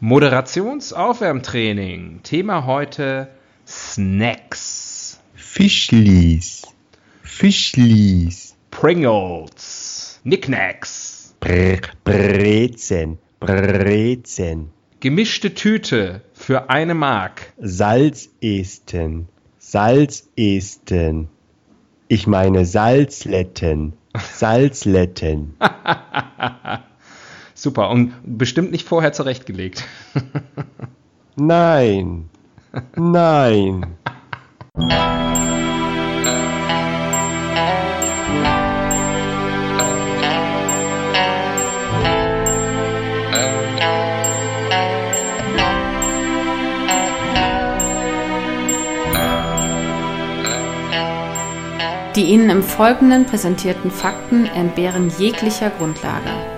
Moderationsaufwärmtraining. Thema heute Snacks. Fischlis. Fischlis. Pringles. Knickknacks. Bre Brezen. Brezen. Gemischte Tüte für eine Mark. Salzesten. Salzesten. Ich meine Salzletten. Salzletten. Super, und bestimmt nicht vorher zurechtgelegt. Nein. Nein. Die Ihnen im Folgenden präsentierten Fakten entbehren jeglicher Grundlage.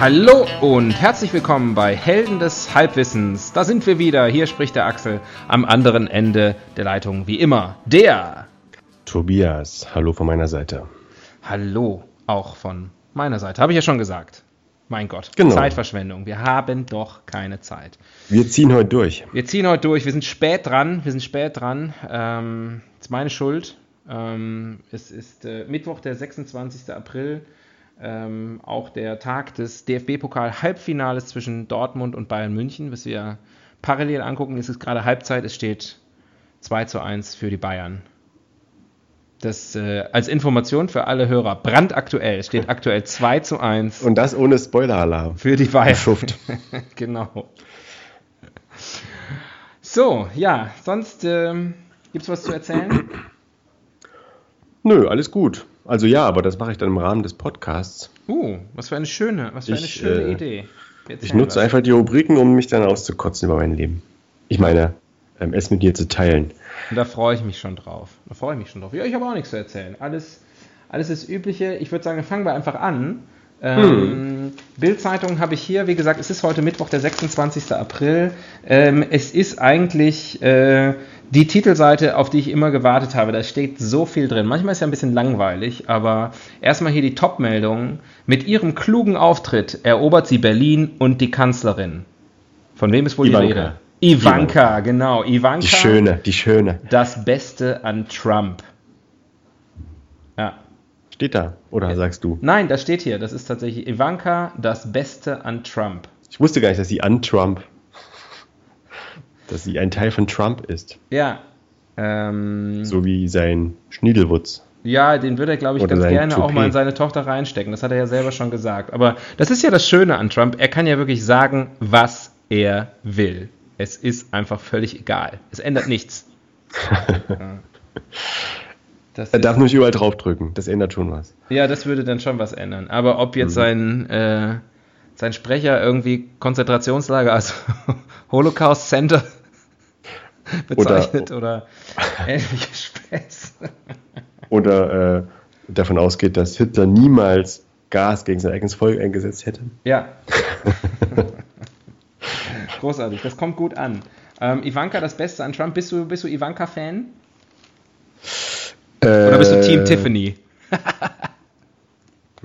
Hallo und herzlich willkommen bei Helden des Halbwissens. Da sind wir wieder. Hier spricht der Axel am anderen Ende der Leitung wie immer. Der Tobias, hallo von meiner Seite. Hallo auch von meiner Seite. Habe ich ja schon gesagt. Mein Gott, Genau. Zeitverschwendung. Wir haben doch keine Zeit. Wir ziehen heute durch. Wir ziehen heute durch. Wir sind spät dran. Wir sind spät dran. Ähm, ist meine Schuld. Ähm, es ist äh, Mittwoch, der 26. April. Ähm, auch der Tag des DFB-Pokal-Halbfinales zwischen Dortmund und Bayern München, was wir parallel angucken. Es ist gerade Halbzeit. Es steht 2 zu 1 für die Bayern. Das äh, als Information für alle Hörer brandaktuell. Es steht aktuell 2 zu 1 Und das ohne Spoiler-Alarm. für die Bayern. Schuft. genau. So, ja, sonst ähm, gibt es was zu erzählen? Nö, alles gut. Also ja, aber das mache ich dann im Rahmen des Podcasts. Uh, was für eine schöne, was für eine Ich, schöne äh, Idee. Wir Ich nutze was. einfach die Rubriken, um mich dann auszukotzen über mein Leben. Ich meine, ähm, es mit dir zu teilen. Und da freue ich mich schon drauf. Da freue ich mich schon drauf. Ja, ich habe auch nichts zu erzählen. Alles, alles das Übliche. Ich würde sagen, fangen wir einfach an. Ähm, Bild-Zeitung habe ich hier. Wie gesagt, es ist heute Mittwoch, der 26. April. Ähm, es ist eigentlich äh, die Titelseite, auf die ich immer gewartet habe. Da steht so viel drin. Manchmal ist ja ein bisschen langweilig, aber erstmal hier die Top-Meldung. Mit ihrem klugen Auftritt erobert sie Berlin und die Kanzlerin. Von wem ist wohl Ivanka. die Rede? Ivanka, genau. Ivanka. Die Schöne, die Schöne. Das Beste an Trump. Steht da. Oder sagst du? Nein, das steht hier. Das ist tatsächlich Ivanka, das Beste an Trump. Ich wusste gar nicht, dass sie an Trump, dass sie ein Teil von Trump ist. Ja. Ähm, So wie sein Schniedelwutz. Ja, den würde er, glaube ich, Oder ganz gerne auch Toupet. mal in seine Tochter reinstecken. Das hat er ja selber schon gesagt. Aber das ist ja das Schöne an Trump. Er kann ja wirklich sagen, was er will. Es ist einfach völlig egal. Es ändert nichts. Ja. Das Er darf nicht überall draufdrücken. Das ändert schon was. Ja, das würde dann schon was ändern. Aber ob jetzt sein, äh, sein Sprecher irgendwie Konzentrationslager als Holocaust Center bezeichnet oder, ähnliche Späße. Oder äh, davon ausgeht, dass Hitler niemals Gas gegen sein eigenes Volk eingesetzt hätte. Ja. Großartig, das kommt gut an. Ähm, Ivanka, das Beste an Trump. Bist du, bist du Ivanka-Fan? Oder bist du Team Äh, Tiffany?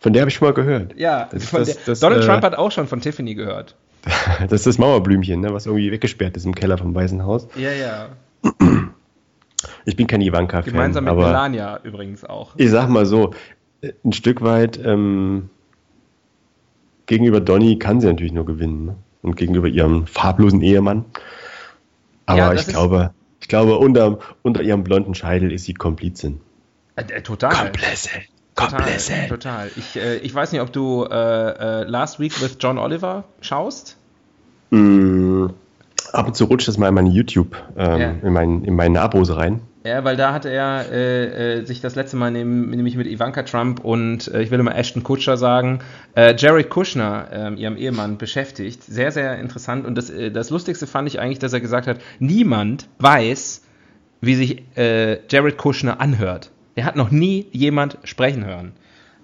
Von der habe ich schon mal gehört. Ja, das das- das, Donald äh, Trump hat auch schon von Tiffany gehört. Das ist das Mauerblümchen, ne, was irgendwie weggesperrt ist im Keller vom Weißen Haus. Ja, ja. Ich bin kein Ivanka-Fan, Gemeinsam mit aber Melania übrigens auch. ich sag mal so, äh, ein Stück weit ähm, gegenüber Donny kann sie natürlich nur gewinnen. Ne? Und gegenüber ihrem farblosen Ehemann. Aber Ja, ich ist- glaube, ich glaube, unter, unter ihrem blonden Scheidel ist sie Komplizin. Äh, äh, total. Komplice. Total, Komplice. total. Ich, äh, ich weiß nicht, ob du äh, äh, Last Week with John Oliver schaust. Mm, ab und zu rutscht das mal in meine YouTube, ähm, Ja. in, mein, in meine Abos rein. Ja, weil da hat er äh, äh, sich das letzte Mal nehm, nämlich mit Ivanka Trump und äh, ich will immer Ashton Kutscher sagen, äh, Jared Kushner, ähm, ihrem Ehemann, beschäftigt. Sehr, sehr interessant. Und das, äh, das Lustigste fand ich eigentlich, dass er gesagt hat, niemand weiß, wie sich äh, Jared Kushner anhört. Er hat noch nie jemand sprechen hören.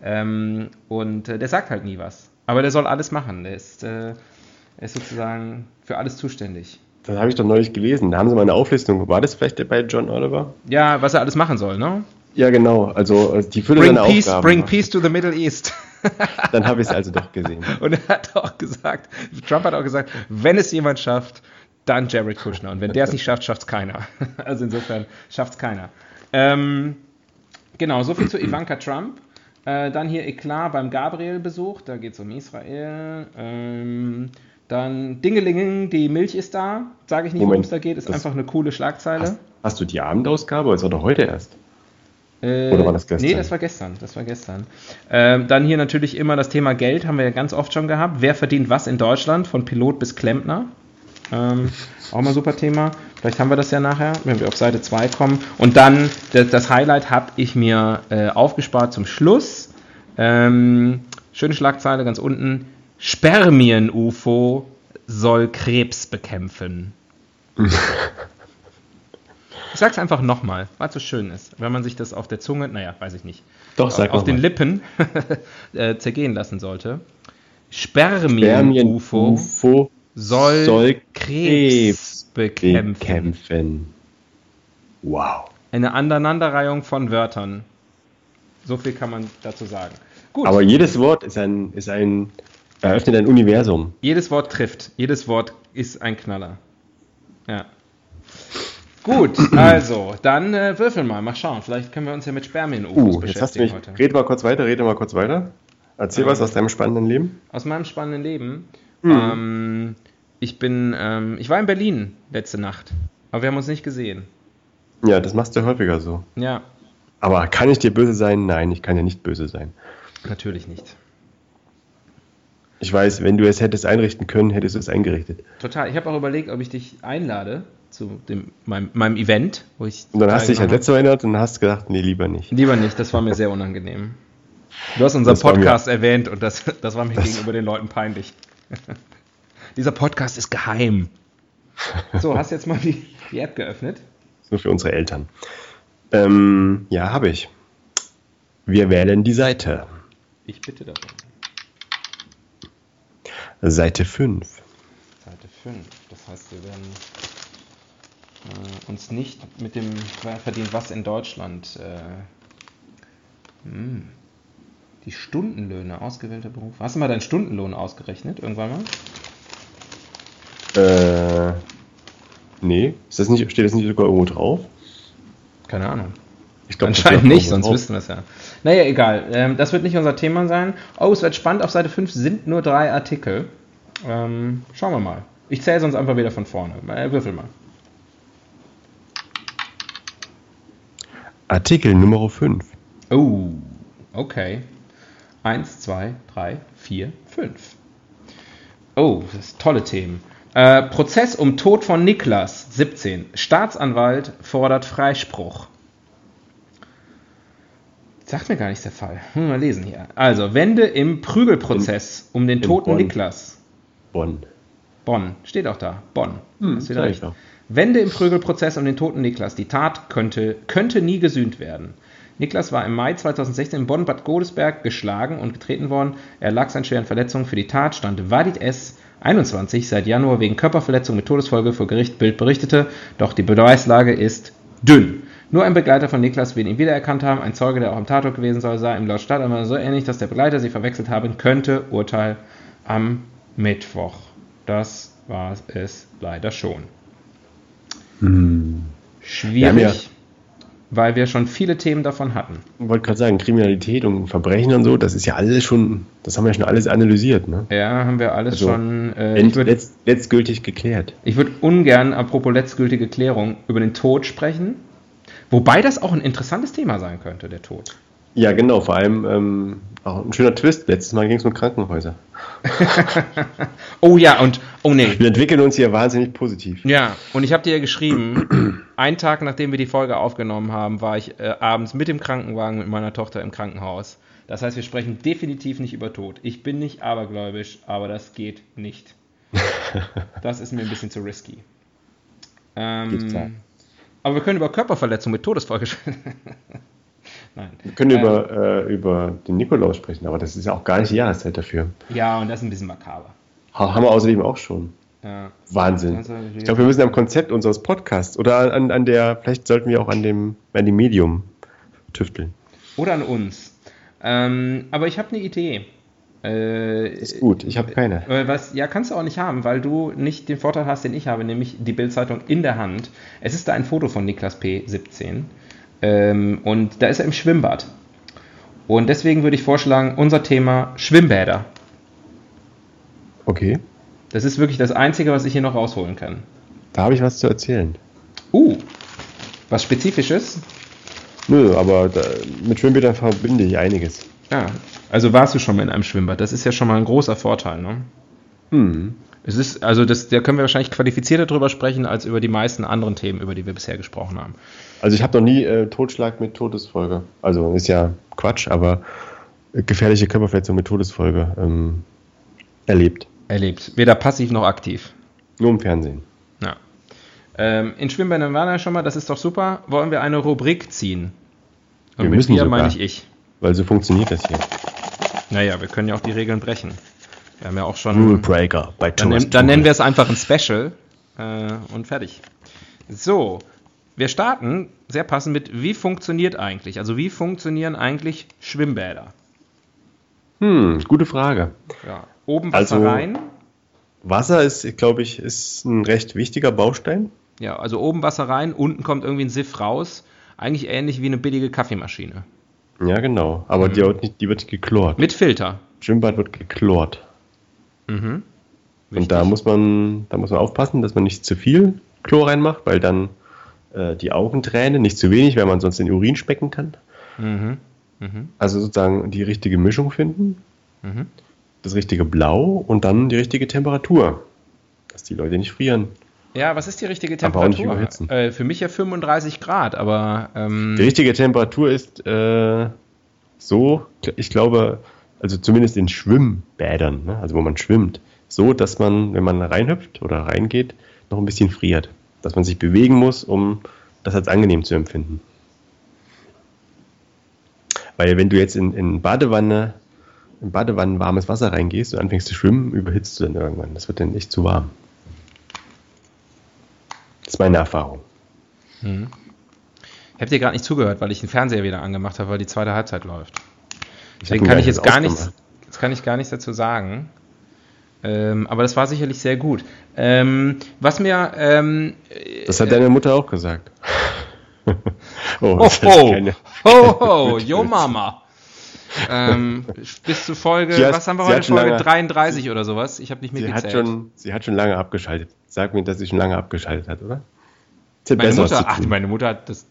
Ähm, und der sagt halt nie was. Aber der soll alles machen. Der ist, ist sozusagen für alles zuständig. Das habe ich doch neulich gelesen. Da haben sie mal eine Auflistung. War das vielleicht bei John Oliver? Ja, was er alles machen soll, ne? Ja, genau. Also äh, die Fülle bring seiner peace, Aufgaben. Bring peace to the Middle East. Dann habe ich es also doch gesehen. Und er hat auch gesagt, Trump hat auch gesagt, wenn es jemand schafft, dann Jared Kushner. Und wenn der es nicht schafft, schafft es keiner. Also insofern schafft es keiner. Ähm, genau, soviel zu Ivanka Trump. Äh, dann hier Eklat beim Gabriel-Besuch. Da geht es um Israel. Ähm, dann Dingelingen, die Milch ist da. Sage ich nicht, worum es da geht. Ist einfach eine coole Schlagzeile. Hast, hast, du die Abendausgabe? Das war doch heute erst. Äh, Oder war das gestern? Nee, das war gestern. Das war gestern. Ähm, dann hier natürlich immer das Thema Geld, haben wir ja ganz oft schon gehabt. Wer verdient was in Deutschland, von Pilot bis Klempner? Ähm, auch mal super Thema. Vielleicht haben wir das ja nachher, wenn wir auf Seite 2 kommen. Und dann, das, das Highlight habe ich mir äh, aufgespart zum Schluss. Ähm, schöne Schlagzeile ganz unten. Spermien-UFO soll Krebs bekämpfen. ich sag's einfach nochmal, weil es so schön ist. Wenn man sich das auf der Zunge, naja, weiß ich nicht, Doch, sag auf den mal. Lippen äh, zergehen lassen sollte. Spermien-UFO Spermien soll, soll Krebs, bekämpfen. bekämpfen. Wow. Eine Aneinanderreihung von Wörtern. So viel kann man dazu sagen. Gut. Aber jedes Wort ist ein, ist ein, eröffnet ein Universum. Jedes Wort trifft. Jedes Wort ist ein Knaller. Ja. Gut, also, dann äh, würfel mal, mal schauen. Vielleicht können wir uns ja mit Spermien-UFOs Uh, jetzt hast du beschäftigen mich. heute. Rede mal kurz weiter, rede mal kurz weiter. Erzähl Ja. was aus deinem spannenden Leben. Aus meinem spannenden Leben. Mhm. Ähm, ich bin, ähm, ich war in Berlin letzte Nacht, aber wir haben uns nicht gesehen. Ja, das machst du häufiger so. Ja, Aber kann ich dir böse sein? Nein, ich kann dir nicht böse sein. natürlich nicht. Ich weiß, wenn du es hättest einrichten können, hättest du es eingerichtet. Total. Ich habe auch überlegt, ob ich dich einlade zu dem, meinem, meinem Event, wo ich. Und dann hast du dich an letzte erinnert und hast gedacht, nee, lieber nicht. Lieber nicht, das war mir sehr unangenehm. Du hast unseren Das Podcast erwähnt und das, das war mir Das- gegenüber den Leuten peinlich. Dieser Podcast ist geheim. So, hast jetzt mal die, die App geöffnet? Nur für unsere Eltern. Ähm, ja, habe ich. Wir wählen die Seite. Ich bitte darum. Seite 5. Seite 5. Das heißt, wir werden äh, uns nicht mit dem verdient was in Deutschland. Äh, hm. die Stundenlöhne, ausgewählter Beruf. Hast du mal deinen Stundenlohn ausgerechnet irgendwann mal? Äh, nee, ist das nicht, steht das nicht sogar irgendwo drauf? Keine Ahnung. Ich glaub, Anscheinend nicht, sonst drauf. wüssten wir es ja. Naja, egal. Ähm, das wird nicht unser Thema sein. Oh, es wird spannend. Auf Seite 5 sind nur drei Artikel. Ähm, schauen wir mal. Ich zähle sonst einfach wieder von vorne. Äh, würfel mal. Artikel Nummer 5. Oh, okay. Eins, zwei, drei, vier, fünf. Oh, das ist tolle Themen. Äh, Prozess um Tod von Niklas, 17. Staatsanwalt fordert Freispruch. Sagt mir gar nicht der Fall. Hm, mal lesen hier. Also, Wende im Prügelprozess um den toten Bonn. Niklas. Bonn. Bonn, steht auch da. Bonn. Hm, Hast recht. Wende im Prügelprozess um den toten Niklas. Die Tat könnte, könnte nie gesühnt werden. Niklas war im Mai 2016 in Bonn-Bad Godesberg geschlagen und getreten worden. Er lag seinen schweren Verletzungen für die Tat, stand Wadid S. 21 seit Januar wegen Körperverletzung mit Todesfolge vor Gericht Bild berichtete, doch die Beweislage ist dünn. Nur ein Begleiter von Niklas will ihn wiedererkannt haben. Ein Zeuge, der auch am Tatort gewesen soll, sah ihm laut Staatsanwalt so ähnlich, dass der Begleiter sie verwechselt haben könnte. Urteil am Mittwoch. Das war es leider schon. Schwierig, Wir haben ja- weil wir schon viele Themen davon hatten. Ich wollte gerade sagen, Kriminalität und Verbrechen und so, das ist ja alles schon, das haben wir schon alles analysiert, ne? Ja, haben wir alles Also, schon. Äh, End, würde letzt, letztgültig geklärt. ich würd ungern, apropos letztgültige Klärung, über den Tod sprechen. Wobei das auch ein interessantes Thema sein könnte, der Tod. Ja, genau, vor allem ähm, auch ein schöner Twist. Letztes Mal ging es um Krankenhäuser. oh ja, und oh nee. Wir entwickeln uns hier wahnsinnig positiv. Ja, und ich habe dir ja geschrieben, einen Tag nachdem wir die Folge aufgenommen haben, war ich äh, abends mit dem Krankenwagen mit meiner Tochter im Krankenhaus. Das heißt, wir sprechen definitiv nicht über Tod. Ich bin nicht abergläubisch, aber das geht nicht. das ist mir ein bisschen zu risky. Ähm, aber wir können über Körperverletzung mit Todesfolge sprechen. Nein. Wir können ähm, über, äh, über den Nikolaus sprechen, aber das ist ja auch gar nicht die Jahreszeit dafür. Ja, und das ist ein bisschen makaber. haben wir außerdem auch schon. Ja. Wahnsinn. Ich glaube, wir müssen am Konzept unseres Podcasts oder an, an der, vielleicht sollten wir auch an dem, an dem Medium tüfteln. Oder an uns. Ähm, aber ich habe eine Idee. Äh, ist gut, ich habe keine. Was, ja, kannst du auch nicht haben, weil du nicht den Vorteil hast, den ich habe, nämlich die Bildzeitung in der Hand. Es ist da ein Foto von Niklas P. 17 ähm, und da ist er im Schwimmbad. Und deswegen würde ich vorschlagen, unser Thema Schwimmbäder. Okay. Das ist wirklich das Einzige, was ich hier noch rausholen kann. Da habe ich was zu erzählen. Uh, was Spezifisches? Nö, aber da, mit Schwimmbädern verbinde ich einiges. Ja, also warst du schon mal in einem Schwimmbad. Das ist ja schon mal ein großer Vorteil, ne? Hm. Es ist, also das, da können wir wahrscheinlich qualifizierter drüber sprechen, als über die meisten anderen Themen, über die wir bisher gesprochen haben. Also ich habe noch nie äh, Totschlag mit Todesfolge. Also ist ja Quatsch, aber gefährliche Körperverletzung mit Todesfolge ähm, erlebt. Erlebt. Weder passiv noch aktiv. Nur im Fernsehen. Ja. Ähm, in Schwimmbädern waren wir schon mal, das ist doch super. Wollen wir eine Rubrik ziehen? Und wir mit wir meine ich ich. Weil so funktioniert das hier. Naja, wir können ja auch die Regeln brechen. Wir haben ja auch schon. Rule Breaker bei Dann, nennen, dann nennen wir es einfach ein Special äh, und fertig. So, wir starten sehr passend mit, wie funktioniert eigentlich? Also, wie funktionieren eigentlich Schwimmbäder? Hm, gute Frage. Ja. Oben Wasser also, rein. Wasser ist, glaube ich, ist ein recht wichtiger Baustein. Ja, also oben Wasser rein, unten kommt irgendwie ein Siff raus. Eigentlich ähnlich wie eine billige Kaffeemaschine. Ja, genau. Aber mhm. die, wird nicht, die wird geklort. Mit Filter. Schwimmbad wird geklort. Mhm. Und da muss man, da muss man aufpassen, dass man nicht zu viel Chlor reinmacht, weil dann äh, die Augen tränen, nicht zu wenig, weil man sonst den Urin specken kann. Mhm. Mhm. Also sozusagen die richtige Mischung finden, mhm. das richtige Blau und dann die richtige Temperatur, dass die Leute nicht frieren. Ja, was ist die richtige Temperatur? Äh, für mich ja 35 Grad, aber. Ähm die richtige Temperatur ist äh, so, ich glaube, also zumindest in Schwimmbädern, ne? also wo man schwimmt, so, dass man, wenn man reinhüpft oder reingeht, noch ein bisschen friert. Dass man sich bewegen muss, um das als angenehm zu empfinden. Weil wenn du jetzt in, in Badewanne, in Badewanne warmes Wasser reingehst und anfängst zu schwimmen, überhitzt du dann irgendwann. Das wird dann echt zu warm. Das ist meine Erfahrung. Hm. Ich habe dir gerade nicht zugehört, weil ich den Fernseher wieder angemacht habe, weil die zweite Halbzeit läuft. Deswegen kann ich jetzt gar nichts, jetzt kann ich gar nichts dazu sagen. Ähm, aber das war sicherlich sehr gut. Ähm, was mir. Ähm, das hat deine Mutter auch gesagt. oh, ho, ho, ho, yo Mama. Ähm, bis zur Folge, hat, was haben wir heute, Folge lange, 33 oder sowas? Ich habe nicht mitgezählt. Sie hat, schon, sie hat schon lange abgeschaltet. Sag mir, dass sie schon lange abgeschaltet hat, oder? Meine Mutter, ach, meine Mutter hat das.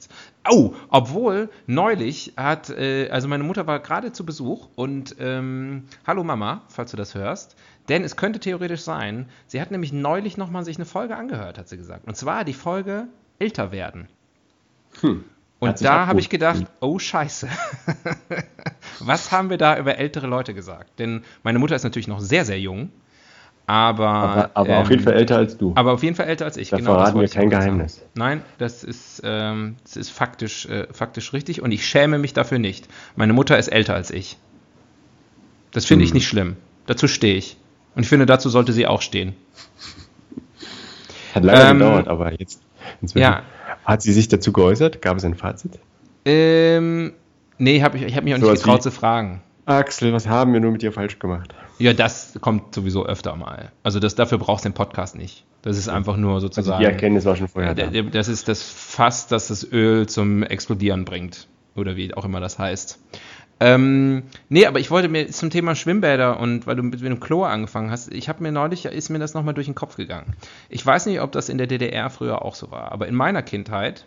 Oh, obwohl neulich hat, äh, also meine Mutter war gerade zu Besuch und ähm, hallo Mama, falls du das hörst, denn es könnte theoretisch sein, sie hat nämlich neulich nochmal sich eine Folge angehört, hat sie gesagt. Und zwar die Folge Älter werden. Hm. Und da habe ich gedacht, oh Scheiße, was haben wir da über ältere Leute gesagt? Denn meine Mutter ist natürlich noch sehr, sehr jung aber, aber, aber ähm, auf jeden Fall älter als du. Aber auf jeden Fall älter als ich. Da genau, verraten wir kein Geheimnis. Sagen. Nein, das ist, ähm, das ist faktisch, äh, faktisch richtig und ich schäme mich dafür nicht. Meine Mutter ist älter als ich. Das finde hm. ich nicht schlimm. Dazu stehe ich. Und ich finde, dazu sollte sie auch stehen. Hat lange ähm, gedauert, aber jetzt inzwischen. Ja. Hat sie sich dazu geäußert? Gab es ein Fazit? Ähm, nee, hab ich, ich habe mich auch so nicht getraut zu fragen. Axel, was haben wir nur mit dir falsch gemacht? Ja, das kommt sowieso öfter mal. Also das, dafür brauchst du den Podcast nicht. Das ist einfach nur sozusagen. Also die Erkenntnis war schon vorher da. Das ist das Fass, das das Öl zum Explodieren bringt. Oder wie auch immer das heißt. Ähm, nee, aber ich wollte mir zum Thema Schwimmbäder und weil du mit, mit dem Chlor angefangen hast, ich habe mir neulich, ist mir das nochmal durch den Kopf gegangen. Ich weiß nicht, ob das in der DDR früher auch so war, aber in meiner Kindheit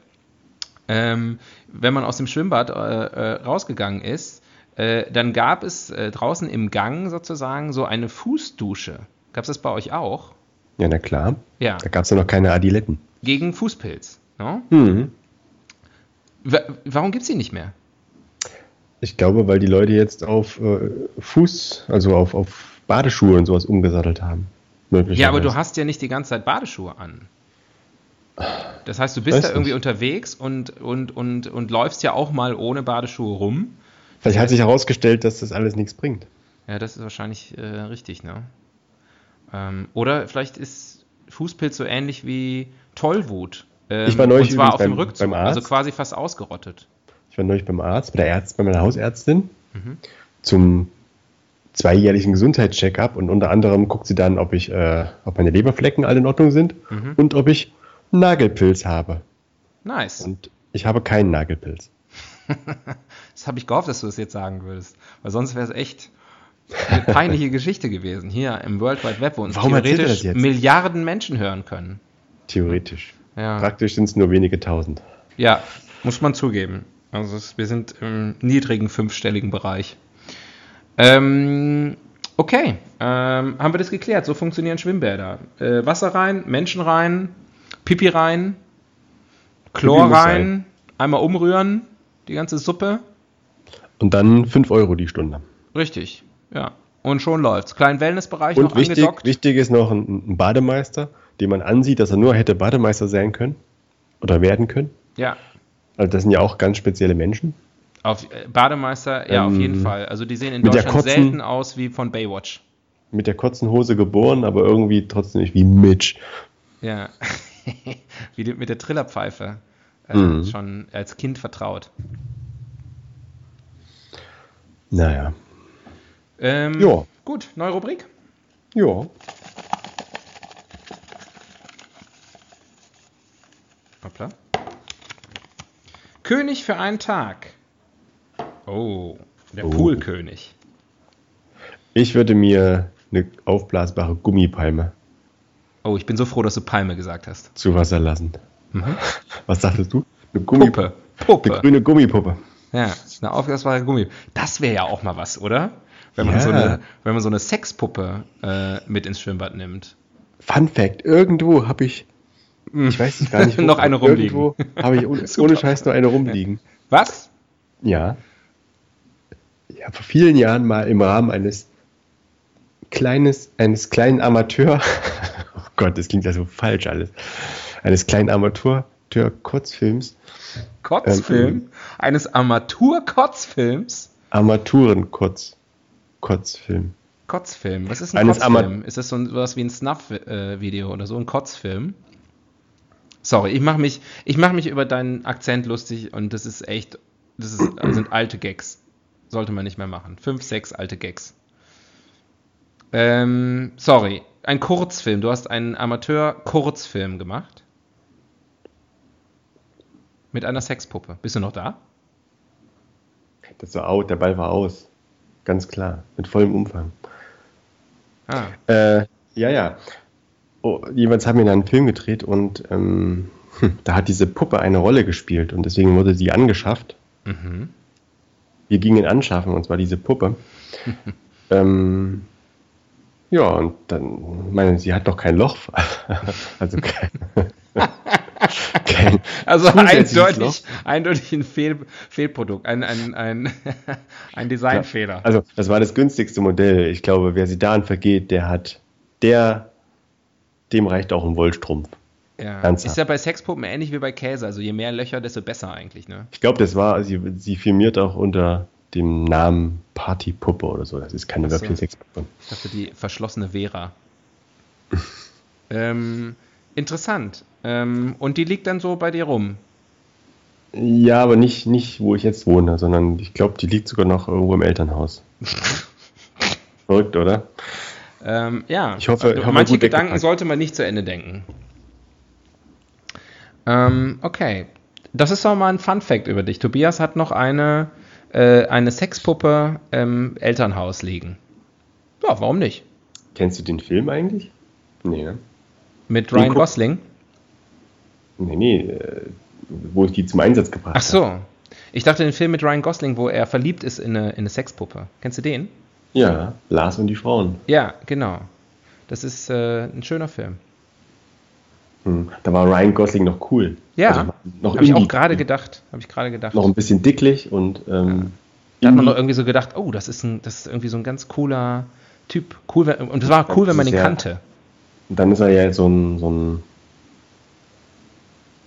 ähm, wenn man aus dem Schwimmbad äh, äh, rausgegangen ist, äh, dann gab es äh, draußen im Gang sozusagen so eine Fußdusche. Gab es das bei euch auch? Ja, na klar. Ja. Da gab es ja noch keine Adiletten. Gegen Fußpilz. No? Mhm. Warum gibt es die nicht mehr? Ich glaube, weil die Leute jetzt auf äh, Fuß, also auf, auf Badeschuhe und sowas umgesattelt haben. Ja, aber du hast ja nicht die ganze Zeit Badeschuhe an. Das heißt, du bist Weiß da irgendwie nicht. unterwegs und, und, und, und läufst ja auch mal ohne Badeschuhe rum. Vielleicht hat sich herausgestellt, dass das alles nichts bringt. Ja, das ist wahrscheinlich äh, richtig, ne? Ähm, oder vielleicht ist Fußpilz so ähnlich wie Tollwut. Ähm, ich war neulich und zwar auf beim, dem Rückzug, also quasi fast ausgerottet. War neulich beim Arzt, bei der Ärztin, bei meiner Hausärztin mhm. zum zweijährlichen Gesundheitscheckup und unter anderem guckt sie dann, ob ich, äh, ob meine Leberflecken alle in Ordnung sind mhm. und ob ich Nagelpilz habe. Nice. Und ich habe keinen Nagelpilz. das habe ich gehofft, dass du das jetzt sagen würdest, weil sonst wäre es echt eine peinliche Geschichte gewesen hier im World Wide Web, wo uns Warum theoretisch Milliarden Menschen hören können. Theoretisch. Ja. Praktisch sind es nur wenige tausend. Ja, muss man zugeben. Also es, wir sind im niedrigen fünfstelligen Bereich. Ähm, okay, ähm, haben wir das geklärt. So funktionieren Schwimmbäder. Äh, Wasser rein, Menschen rein, Pipi rein, Chlor rein, einmal umrühren, die ganze Suppe. Und dann 5 Euro die Stunde. Richtig, ja. Und schon läuft's. Kleinen Wellnessbereich Und noch wichtig, angedockt. wichtig ist noch ein, ein Bademeister, den man ansieht, dass er nur hätte Bademeister sein können oder werden können. Ja. Also das sind ja auch ganz spezielle Menschen. Auf äh, Bademeister, ja, ähm, auf jeden ähm, Fall. Also die sehen in Deutschland kurzen, selten aus wie von Baywatch. Mit der kurzen Hose geboren, aber irgendwie trotzdem nicht wie Mitch. Ja. wie die, mit der Trillerpfeife. Äh, mhm. Schon als Kind vertraut. Naja. Ähm, ja. Gut, neue Rubrik? Ja. Hoppla. König für einen Tag. Oh, der oh. Poolkönig. Ich würde mir eine aufblasbare Gummipalme. Oh, ich bin so froh, dass du Palme gesagt hast. Zu Wasser lassen. Mhm. Was sagtest du? Eine Gummipuppe. Puppe. Eine grüne Gummipuppe. Ja, eine aufblasbare Gummi. Das wäre ja auch mal was, oder? Wenn man, ja. so, eine, wenn man so eine Sexpuppe äh, mit ins Schwimmbad nimmt. Fun Fact: Irgendwo habe ich, ich weiß nicht gar nicht, wo, noch eine rumliegen. Irgendwo habe ich ohne, ohne Scheiß nur eine rumliegen. Was? Ja. Ich habe vor vielen Jahren mal im Rahmen eines kleines, eines kleinen Amateur, oh Gott, das klingt ja so falsch alles, eines kleinen Amateur-Kurzfilms. Kurzfilm? Ähm, eines Amateur-Kurzfilms? Armaturen-Kurz. Kurzfilm. Kurzfilm. Was ist ein Eines Kurzfilm? Ist das so was wie ein Snuff-Video oder so? Ein Kurzfilm? Sorry, ich mache mich, mach mich über deinen Akzent lustig und das ist echt, das ist, sind alte Gags. Sollte man nicht mehr machen. Fünf, sechs alte Gags. Ähm, sorry, ein Kurzfilm. Du hast einen Amateur-Kurzfilm gemacht. Mit einer Sexpuppe. Bist du noch da? Das war out, der Ball war aus. Ganz klar, mit vollem Umfang. Ah. Äh, ja, ja. Oh, jeweils haben wir dann einen Film gedreht und ähm, hm, da hat diese Puppe eine Rolle gespielt und deswegen wurde sie angeschafft. Mhm. Wir gingen anschaffen und zwar diese Puppe. ähm, ja, und dann, meine, sie hat doch kein Loch. also kein, kein also eindeutig, eindeutig ein Fehl, Fehlprodukt, ein, ein, ein, ein Designfehler. Also das war das günstigste Modell. Ich glaube, wer sie daran vergeht, der hat, der, dem reicht auch ein Wollstrumpf. Ja. Ist ja bei Sexpuppen ähnlich wie bei Käse. Also je mehr Löcher, desto besser eigentlich, ne? Ich glaube, das war, sie, sie firmiert auch unter dem Namen Partypuppe oder so. Das ist keine so. wirkliche Sexpuppe. Ich dachte, die verschlossene Vera. ähm, interessant. Ähm, und die liegt dann so bei dir rum? Ja, aber nicht, nicht, wo ich jetzt wohne, sondern ich glaube, die liegt sogar noch irgendwo im Elternhaus. Verrückt, oder? Ähm, ja, ich hoffe, ich hoffe manche Gedanken sollte man nicht zu Ende denken. Ähm, okay, das ist doch mal ein Fun Fact über dich. Tobias hat noch eine äh, eine Sexpuppe im Elternhaus liegen. Ja, warum nicht? Kennst du den Film eigentlich? Nee, ne? Mit Ryan Gosling? Nee, nee. Äh, wo ich die zum Einsatz gebracht habe. Ach so. Hab. Ich dachte den Film mit Ryan Gosling, wo er verliebt ist in eine, in eine Sexpuppe. Kennst du den? Ja, Lars und die Frauen. Ja, genau. Das ist äh, ein schöner Film. Hm. Da war Ryan Gosling noch cool. Ja, also noch habe ich auch gerade gedacht. Habe ich gerade gedacht. Noch ein bisschen dicklich und ähm, da hat man doch irgendwie so gedacht, oh, das ist ein, das ist irgendwie so ein ganz cooler Typ. Cool, und es war cool, wenn man den ja, kannte. Dann ist er ja so ein, so ein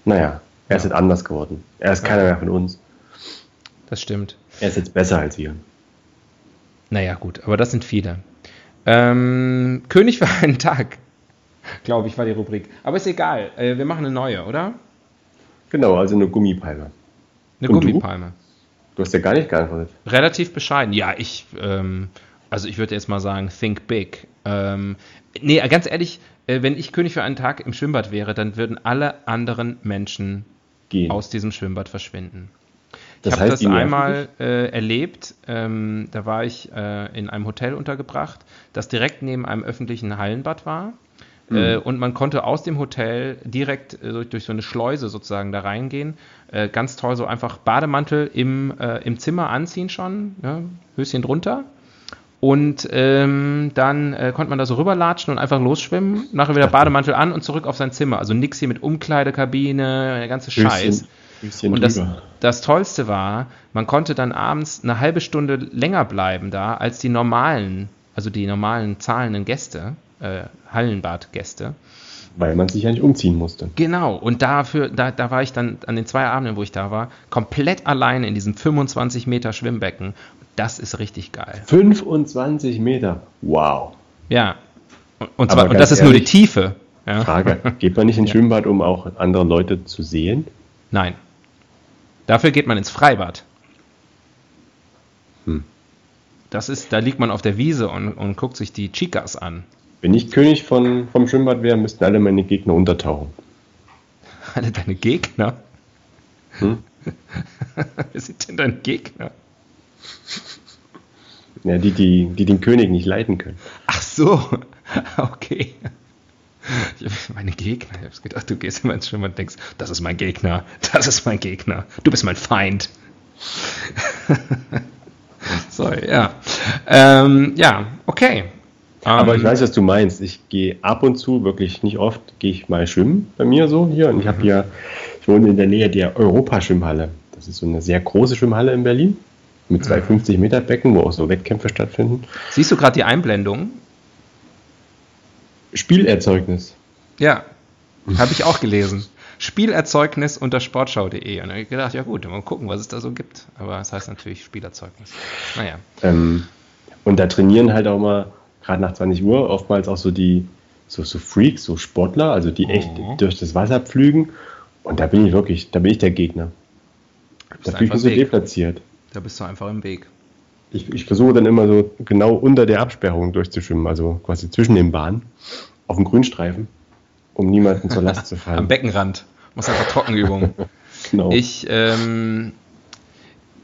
naja, er ist jetzt anders geworden. Er ist keiner mehr von uns. Das stimmt. Er ist jetzt besser als wir. Naja, gut, aber das sind viele. Ähm, König für einen Tag, glaube ich, war die Rubrik. Aber ist egal, äh, wir machen eine neue, oder? Genau, also eine Gummipalme. Eine Und Gummipalme. Du? du? hast ja gar nicht geantwortet. Relativ bescheiden. Ja, ich, ähm, also ich würde jetzt mal sagen, think big. Ähm, nee, ganz ehrlich, äh, wenn ich König für einen Tag im Schwimmbad wäre, dann würden alle anderen Menschen Gehen. aus diesem Schwimmbad verschwinden. Das ich habe das einmal äh, erlebt. Ähm, da war ich äh, in einem Hotel untergebracht, das direkt neben einem öffentlichen Hallenbad war. Mhm. Äh, und man konnte aus dem Hotel direkt äh, durch so eine Schleuse sozusagen da reingehen. Äh, ganz toll, so einfach Bademantel im, im Zimmer anziehen schon, ne? Höschen drunter und ähm, dann äh, konnte man da so rüberlatschen und einfach losschwimmen, nachher wieder Bademantel an und zurück auf sein Zimmer. Also nix hier mit Umkleidekabine, der ganze Scheiß. Höschen und das, das Tollste war, man konnte dann abends eine halbe Stunde länger bleiben da als die normalen, also die normalen zahlenden Gäste, äh, Hallenbadgäste. Weil man sich ja nicht umziehen musste. Genau, und dafür, da, da war ich dann an den zwei Abenden, wo ich da war, komplett allein in diesem 25 Meter Schwimmbecken das ist richtig geil. 25 Meter. Wow. Ja. Und, zwar, und das ist ehrlich, nur die Tiefe. Ja. Frage: Geht man nicht ins Schwimmbad, um auch andere Leute zu sehen? Nein. Dafür geht man ins Freibad. Hm. Das ist, da liegt man auf der Wiese und, und guckt sich die Chicas an. Wenn ich König von, vom Schwimmbad wäre, müssten alle meine Gegner untertauchen. Alle deine Gegner? Hm? Wer sind denn deine Gegner? Ja, die, die, die den König nicht leiten können. Ach so, okay. Meine Gegner, ich hab's gedacht, du gehst immer ins Schwimmen und denkst, das ist mein Gegner, das ist mein Gegner, du bist mein Feind. Sorry, ja. Ähm, ja, okay. Aber ich ähm, weiß, was du meinst. Ich gehe ab und zu, wirklich nicht oft, gehe ich mal schwimmen bei mir so hier. Und ich habe hier, ich wohne in der Nähe der Europaschwimmhalle. Das ist so eine sehr große Schwimmhalle in Berlin mit zwei 50 Meter Becken, wo auch so Wettkämpfe stattfinden. Siehst du gerade die Einblendung? Spielerzeugnis. Ja, habe ich auch gelesen. Spielerzeugnis unter sportschau.de. Und dann habe ich gedacht, ja gut, mal gucken, was es da so gibt. Aber es das heißt natürlich Spielerzeugnis. Naja. Ähm, und da trainieren halt auch mal, gerade nach 20 Uhr, oftmals auch so die so, so Freaks, so Sportler, also die echt oh. durch das Wasser pflügen. Und da bin ich wirklich, da bin ich der Gegner. Da fühle ich mich so deplatziert. Da bist du einfach im Weg. Ich, ich versuche dann immer so genau unter der Absperrung durchzuschwimmen, also quasi zwischen den Bahnen, auf dem Grünstreifen, um niemanden zur Last zu fallen. Am Beckenrand. Muss einfach Trockenübungen. genau. Ich, ähm, äh, äh,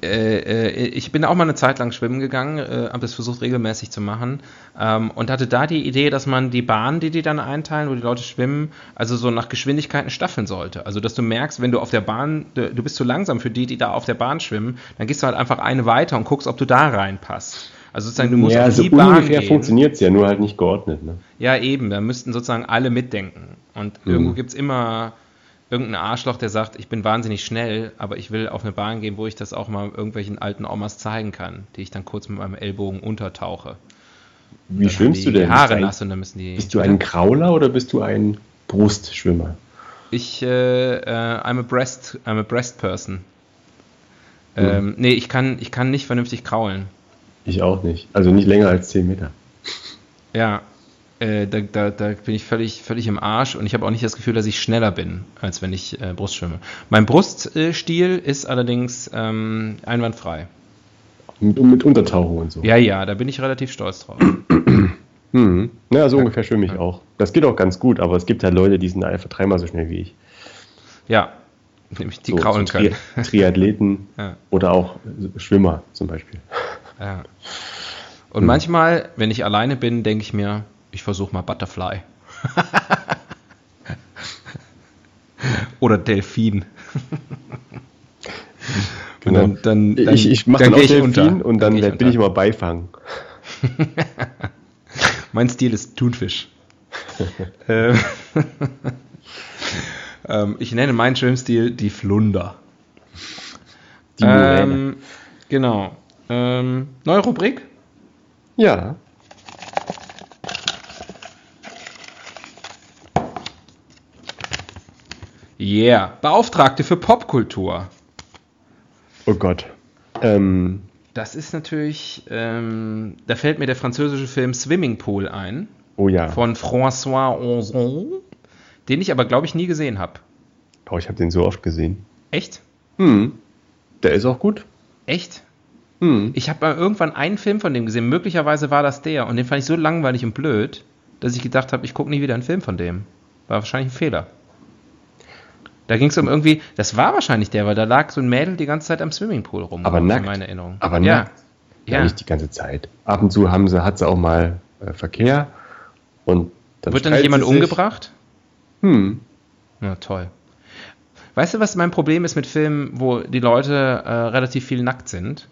ich bin auch mal eine Zeit lang schwimmen gegangen, äh, habe das versucht regelmäßig zu machen ähm, und hatte da die Idee, dass man die Bahn, die die dann einteilen, wo die Leute schwimmen, also so nach Geschwindigkeiten staffeln sollte. Also dass du merkst, wenn du auf der Bahn, du, du bist zu langsam für die, die da auf der Bahn schwimmen, dann gehst du halt einfach eine weiter und guckst, ob du da reinpasst. Also sozusagen, du musst ja, auf die so Bahn ungefähr funktioniert es ja, nur halt nicht geordnet. Ne? Ja, eben, da müssten sozusagen alle mitdenken. Und mhm. irgendwo gibt es immer irgendein Arschloch, der sagt, ich bin wahnsinnig schnell, aber ich will auf eine Bahn gehen, wo ich das auch mal irgendwelchen alten Omas zeigen kann, die ich dann kurz mit meinem Ellbogen untertauche. Wie schwimmst du denn? Haare nass und dann müssen die. Bist du ein Krauler oder bist du ein Brustschwimmer? Ich, äh, äh, I'm a breast, I'm a breast person. Hm. Ähm, nee, ich kann, ich kann nicht vernünftig kraulen. Ich auch nicht. Also nicht länger als 10 Meter. Ja, äh, da, da, da, bin ich völlig, völlig im Arsch und ich habe auch nicht das Gefühl, dass ich schneller bin, als wenn ich äh, Brust schwimme. Mein Bruststil ist allerdings ähm, einwandfrei. Mit, mit Untertauchung und so. Ja, ja, da bin ich relativ stolz drauf. hm. Ja, so ja. ungefähr schwimme ich ja. auch. Das geht auch ganz gut, aber es gibt halt Leute, die sind einfach dreimal so schnell wie ich. Ja, nämlich die so, kraulen so Tri können. Triathleten ja. oder auch Schwimmer zum Beispiel. Ja. Und hm. manchmal, wenn ich alleine bin, denke ich mir, ich versuche mal Butterfly. Oder Delfin. genau. dann, dann, dann, ich ich mache dann, dann auch Delfin und dann, dann bin ich immer Beifang. mein Stil ist Thunfisch. Ähm, ähm, ich nenne meinen Schwimmstil die Flunder. Die ähm, genau. Ähm, neue Rubrik? Ja. Yeah. Beauftragte für Popkultur. Oh Gott. Ähm. Das ist natürlich, ähm, da fällt mir der französische Film Swimming Pool ein. Oh ja. Von François Ozon, den ich aber, glaube ich, nie gesehen habe. Oh, ich habe den so oft gesehen. Echt? Hm. Der ist auch gut. Echt? Hm. Ich habe irgendwann einen Film von dem gesehen. Möglicherweise war das der. Und den fand ich so langweilig und blöd, dass ich gedacht habe, ich gucke nie wieder einen Film von dem. War wahrscheinlich ein Fehler. Da ging es um irgendwie, das war wahrscheinlich der, weil da lag so ein Mädel die ganze Zeit am Swimmingpool rum. Aber nackt. Meine Erinnerung. Aber ja. nackt. Ja. ja. Nicht die ganze Zeit. Ab und zu haben sie, hat sie auch mal äh, Verkehr und dann Wird da nicht jemand umgebracht? Hm. Ja, toll. Weißt du, was mein Problem ist mit Filmen, wo die Leute äh, relativ viel nackt sind?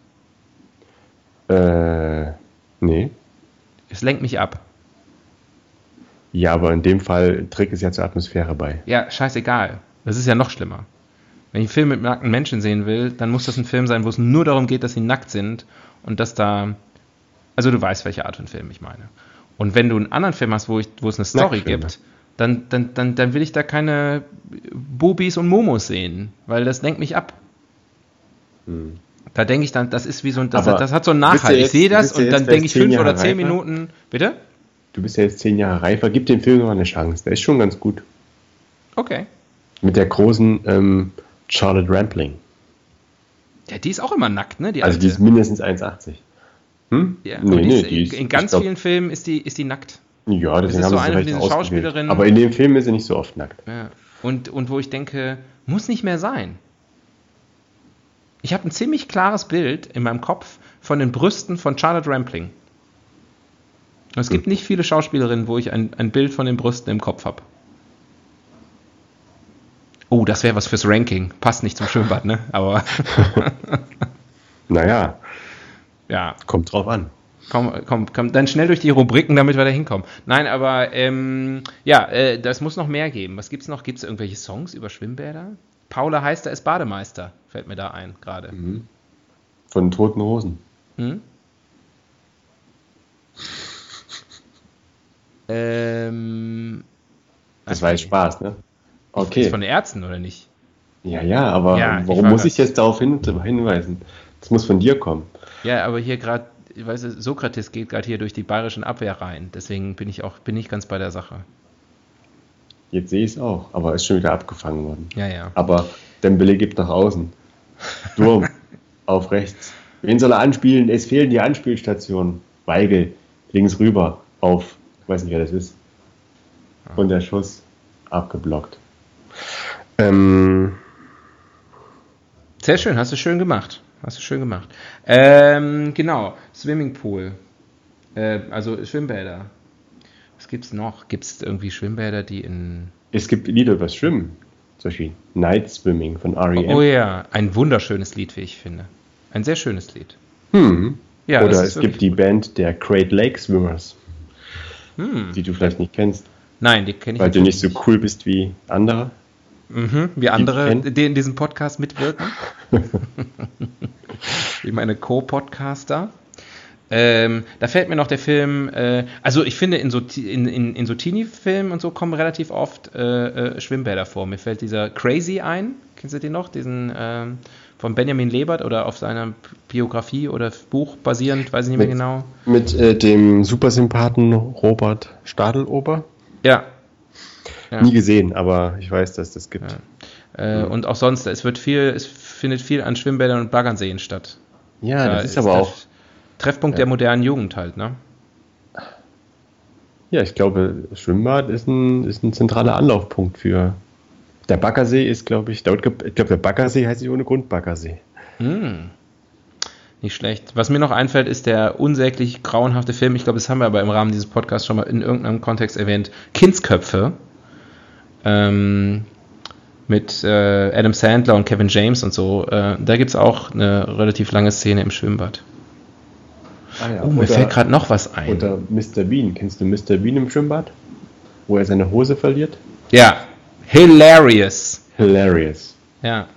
Äh, nee. Es lenkt mich ab. Ja, aber in dem Fall trägt es ja zur Atmosphäre bei. Ja, scheißegal. Das ist ja noch schlimmer. Wenn ich einen Film mit nackten Menschen sehen will, dann muss das ein Film sein, wo es nur darum geht, dass sie nackt sind und dass da. Also du weißt, welche Art von Film ich meine. Und wenn du einen anderen Film hast, wo, ich, wo es eine Story gibt, dann, dann, dann, dann will ich da keine Bubis und Momos sehen, weil das lenkt mich ab. Hm. Da denke ich dann, das ist wie so ein, das, das hat so einen Nachhalt. ich sehe das und dann denke ich fünf Jahre oder zehn reifer. Minuten. Bitte? Du bist ja jetzt zehn Jahre reifer, gib dem Film noch eine Chance. Der ist schon ganz gut. Okay. Mit der großen ähm, Charlotte Rampling. Ja, die ist auch immer nackt, ne? Die also die ist mindestens 1,80. Hm? Ja, nee, nee, die ist, in ganz glaub, vielen Filmen ist die, ist die nackt. Ja, das ist so eine von diesen Schauspielerinnen. Aber in dem Film ist sie nicht so oft nackt. Ja. Und, und wo ich denke, muss nicht mehr sein. Ich habe ein ziemlich klares Bild in meinem Kopf von den Brüsten von Charlotte Rampling. Es gibt hm. nicht viele Schauspielerinnen, wo ich ein, ein Bild von den Brüsten im Kopf habe. Oh, das wäre was fürs Ranking. Passt nicht zum Schwimmbad, ne? Aber. naja. Ja. Kommt drauf an. Komm, komm, komm, dann schnell durch die Rubriken, damit wir da hinkommen. Nein, aber ähm, ja, äh, das muss noch mehr geben. Was gibt's noch? Gibt es irgendwelche Songs über Schwimmbäder? Paula Heister ist Bademeister, fällt mir da ein gerade. Mhm. Von Toten Hosen. Hm? Ähm, das war jetzt Spaß, ne? Okay. Ist von den Ärzten oder nicht? Ja, ja, aber ja, warum ich muss ich jetzt darauf hin, hinweisen? Das muss von dir kommen. Ja, aber hier gerade, ich weiß, Sokrates geht gerade hier durch die bayerischen Abwehrreihen. Deswegen bin ich auch bin ich ganz bei der Sache. Jetzt sehe ich es auch, aber ist schon wieder abgefangen worden. Ja, ja. Aber Dembele gibt nach außen. Durm auf rechts. Wen soll er anspielen? Es fehlen die Anspielstationen. Weigel links rüber auf, ich weiß nicht, wer das ist. Und der Schuss abgeblockt. Ähm, Sehr schön, hast du schön gemacht. Hast du schön gemacht. Ähm, genau, Swimmingpool. Äh, also Schwimmbäder. Was gibt's noch? Gibt es irgendwie Schwimmbäder, die in. Es gibt Lieder über Schwimmen. Zum Beispiel Night Swimming von R.E.M. Oh ja, ein wunderschönes Lied, wie ich finde. Ein sehr schönes Lied. Hm. Ja, Oder es gibt die gut. Band der Great Lake Swimmers, hm. die du vielleicht nicht kennst. Nein, die kenne ich Weil du nicht so cool bist wie andere. Mhm, wie andere, die in diesem Podcast mitwirken. wie meine Co-Podcaster. Ähm, da fällt mir noch der Film, äh, also ich finde, in so, in, in, in so Teenie-Filmen und so kommen relativ oft äh, äh, Schwimmbäder vor. Mir fällt dieser Crazy ein, kennst du den noch? Diesen ähm, von Benjamin Lebert oder auf seiner Biografie oder Buch basierend, weiß ich nicht mehr mit, genau. Mit äh, dem Supersympathen Robert Stadelober? Ja, ja. Nie gesehen, aber ich weiß, dass das gibt. Äh, mhm. Und auch sonst, es wird viel, es findet viel an Schwimmbädern und Baggernseen statt. Ja, da das ist, ist aber auch. Treffpunkt der modernen Jugend halt, ne? Ja, ich glaube, Schwimmbad ist ein, ist ein zentraler Anlaufpunkt für. Der Baggersee ist, glaube ich, ich glaube, der Baggersee heißt nicht ohne Grund Baggersee. Hm. Nicht schlecht. Was mir noch einfällt, ist der unsäglich grauenhafte Film, ich glaube, das haben wir aber im Rahmen dieses Podcasts schon mal in irgendeinem Kontext erwähnt, Kindsköpfe ähm, mit äh, Adam Sandler und Kevin James und so. Äh, da gibt es auch eine relativ lange Szene im Schwimmbad. Ah ja, oh, mir oder, fällt gerade noch was ein. Oder Mr. Bean. Kennst du Mr. Bean im Schwimmbad? Wo er seine Hose verliert? Ja. Hilarious. Hilarious. Ja.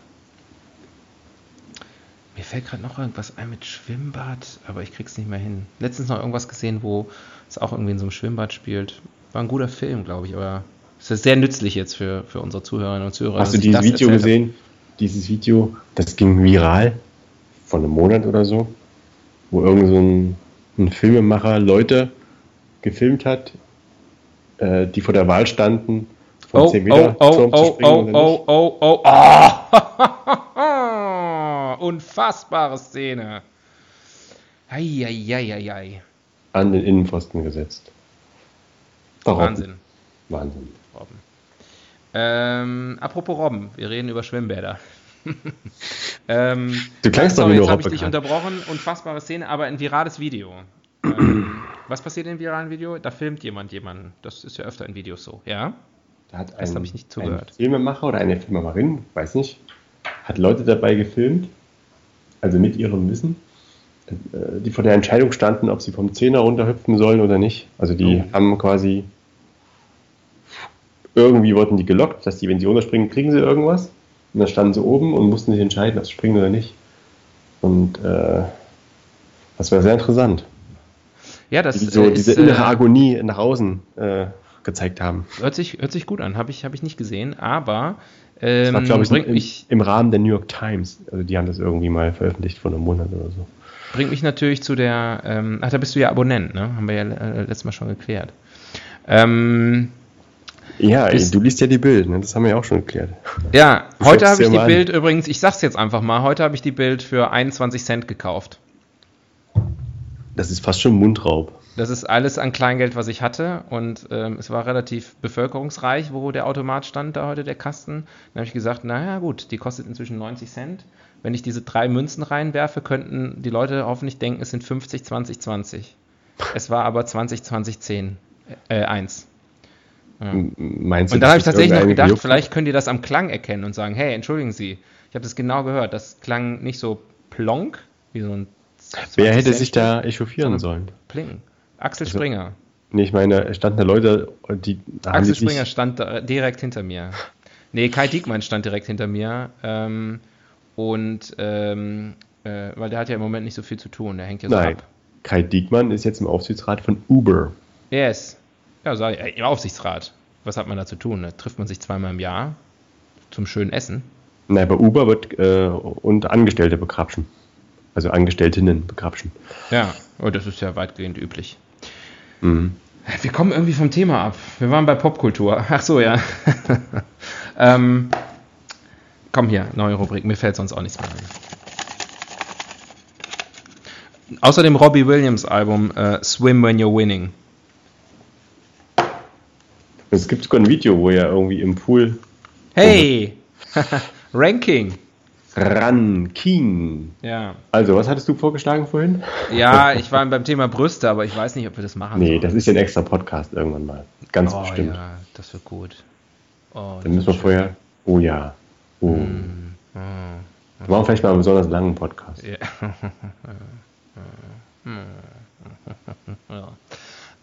Mir fällt gerade noch irgendwas ein mit Schwimmbad, aber ich krieg's nicht mehr hin. Letztens noch irgendwas gesehen, wo es auch irgendwie in so einem Schwimmbad spielt. War ein guter Film, glaube ich, aber das ist sehr nützlich jetzt für, für unsere Zuhörerinnen und Zuhörer. Hast du dieses Video gesehen? Habe. Dieses Video, das ging viral vor einem Monat oder so, wo irgendein so ein, Filmemacher Leute gefilmt hat, äh, die vor der Wahl standen, von oh, 10 Meter oh, Turm oh, zu springen. Oh, oder nicht. oh, oh, oh, oh, oh. Unfassbare Szene. Eieieiei. An den Innenpfosten gesetzt. Darauf. Wahnsinn. Wahnsinn. Robben. Ähm, apropos Robben, wir reden über Schwimmbäder. ähm, du klangst sorry, doch jetzt habe ich dich unterbrochen. Unfassbare Szene, aber ein virales Video. ähm, was passiert in viralen Video? Da filmt jemand jemanden. Das ist ja öfter in Videos so, ja? Da hat ein, ich nicht zugehört. ein Filmemacher oder eine Filmemacherin, weiß nicht, hat Leute dabei gefilmt, also mit ihrem Wissen, äh, die vor der Entscheidung standen, ob sie vom Zehner runterhüpfen sollen oder nicht. Also die oh. haben quasi irgendwie wurden die gelockt, dass die, wenn sie runterspringen, kriegen sie irgendwas. Und dann standen sie oben und mussten sich entscheiden, ob sie springen oder nicht. Und äh, das war sehr interessant. Ja, das die so ist, diese innere äh, Agonie nach außen äh, gezeigt haben. Hört sich, hört sich gut an, habe ich, hab ich nicht gesehen, aber ähm, das war, glaube ich, im, mich, im Rahmen der New York Times. Also die haben das irgendwie mal veröffentlicht vor einem Monat oder so. Bringt mich natürlich zu der, ähm, ach, da bist du ja Abonnent, ne? Haben wir ja äh, letztes Mal schon geklärt. Ähm, ja, ey, du liest ja die Bild, ne? das haben wir ja auch schon geklärt. Ja, heute habe ich die Bild übrigens, ich sag's jetzt einfach mal, heute habe ich die Bild für 21 Cent gekauft. Das ist fast schon Mundraub. Das ist alles an Kleingeld, was ich hatte und ähm, es war relativ bevölkerungsreich, wo der Automat stand, da heute der Kasten. Dann habe ich gesagt, naja gut, die kostet inzwischen 90 Cent. Wenn ich diese drei Münzen reinwerfe, könnten die Leute hoffentlich denken, es sind 50, 20, 20. Es war aber 20, 20, 10, äh, 1. Ja. Meinst du, und da habe ich tatsächlich noch gedacht, Juck? vielleicht könnt ihr das am Klang erkennen und sagen, hey, entschuldigen Sie, ich habe das genau gehört, das klang nicht so plonk, wie so ein Wer hätte sich da echauffieren sollen? Plingen. Axel also, Springer. Nee, ich meine, standen da Leute, die. Axel die Springer stand direkt hinter mir. Nee, Kai Diekmann stand direkt hinter mir. Ähm, und ähm, äh, weil der hat ja im Moment nicht so viel zu tun, der hängt ja so Nein. ab. Kai Diekmann ist jetzt im Aufsichtsrat von Uber. Yes. Ja, sag ich, im Aufsichtsrat. Was hat man da zu tun? Da trifft man sich zweimal im Jahr zum schönen Essen. Nein, bei Uber wird äh, und Angestellte begrapschen. Also Angestelltinnen begrapschen. Ja, oh, das ist ja weitgehend üblich. Mhm. Wir kommen irgendwie vom Thema ab. Wir waren bei Popkultur. Ach so, ja. ähm, komm hier, neue Rubrik. Mir fällt sonst auch nichts mehr ein. Außer dem Robbie Williams Album äh, Swim When You're Winning. Es gibt sogar ein Video, wo er irgendwie im Pool. Hey! Ranking! Ranking. Ja. Also, was hattest du vorgeschlagen vorhin? Ja, ich war beim Thema Brüste, aber ich weiß nicht, ob wir das machen. Nee, sollen. das ist ein extra Podcast irgendwann mal. Ganz oh, bestimmt. Ja, das wird gut. Oh, Dann müssen wir schön. vorher. Oh ja. Oh. Mm. Oh. Wir machen vielleicht mal einen besonders langen Podcast. Ja. ja.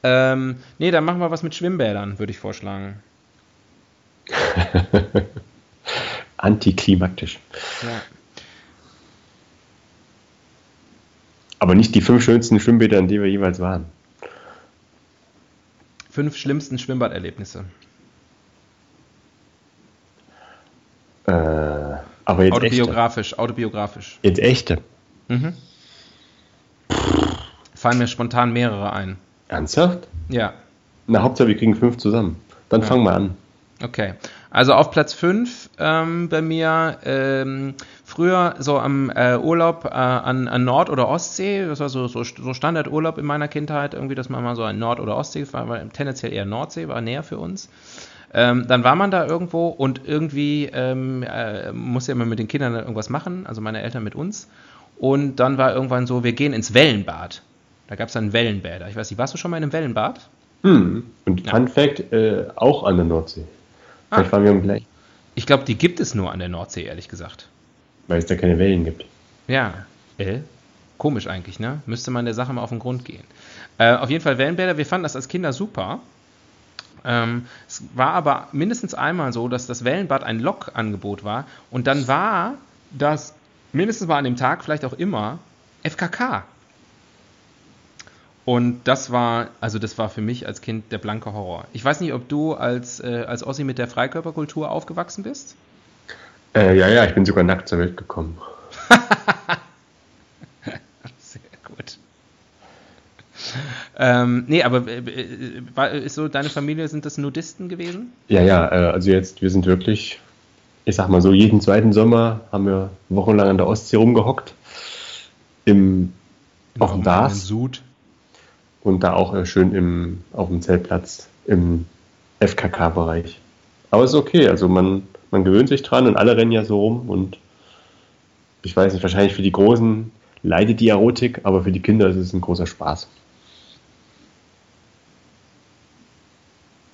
Ähm, nee, dann machen wir was mit Schwimmbädern, würde ich vorschlagen. Antiklimaktisch. Ja. Aber nicht die fünf schönsten Schwimmbäder, in denen wir jeweils waren. Fünf schlimmsten Schwimmbaderlebnisse. Äh, aber jetzt autobiografisch, echte. autobiografisch. Jetzt echte. Mhm. Fallen mir spontan mehrere ein. Ernsthaft? Ja. Na, Hauptsache, wir kriegen fünf zusammen. Dann ja. fangen wir an. Okay. Also auf Platz 5 ähm, bei mir ähm, früher so am äh, Urlaub äh, an, an, Nord- oder Ostsee, das war so, so, so, Standardurlaub in meiner Kindheit, irgendwie, dass man mal so an Nord- oder Ostsee gefahren war, tendenziell eher Nordsee, war näher für uns. Ähm, dann war man da irgendwo und irgendwie ähm, äh, musste ja immer mit den Kindern irgendwas machen, also meine Eltern mit uns. Und dann war irgendwann so, wir gehen ins Wellenbad. Da gab es dann Wellenbäder. Ich weiß nicht, warst du schon mal in einem Wellenbad? Hm. Und ja. Fun Fact, äh, auch an der Nordsee. Vielleicht ah. waren wir im gleichen. Ich glaube, die gibt es nur an der Nordsee, ehrlich gesagt. Weil es da keine Wellen gibt. Ja, äh, komisch eigentlich, ne? Müsste man der Sache mal auf den Grund gehen. Äh, auf jeden Fall Wellenbäder, wir fanden das als Kinder super. Ähm, es war aber mindestens einmal so, dass das Wellenbad ein Lokangebot war und dann war das mindestens mal an dem Tag, vielleicht auch immer, FKK. Und das war, also das war für mich als Kind der blanke Horror. Ich weiß nicht, ob du als, äh, als Ossi mit der Freikörperkultur aufgewachsen bist? Äh, ja, ja, ich bin sogar nackt zur Welt gekommen. Sehr gut. Ähm, nee, aber äh, äh, ist so, deine Familie, sind das Nudisten gewesen? Ja, ja, äh, also jetzt, wir sind wirklich, ich sag mal so, jeden zweiten Sommer haben wir wochenlang an der Ostsee rumgehockt. Im, auf dem Dars. Sud. Und da auch äh, schön im, auf dem Zeltplatz im FKK-Bereich. Aber es ist okay, also man, man gewöhnt sich dran und alle rennen ja so rum und ich weiß nicht, wahrscheinlich für die Großen leidet die Erotik, aber für die Kinder ist es ein großer Spaß.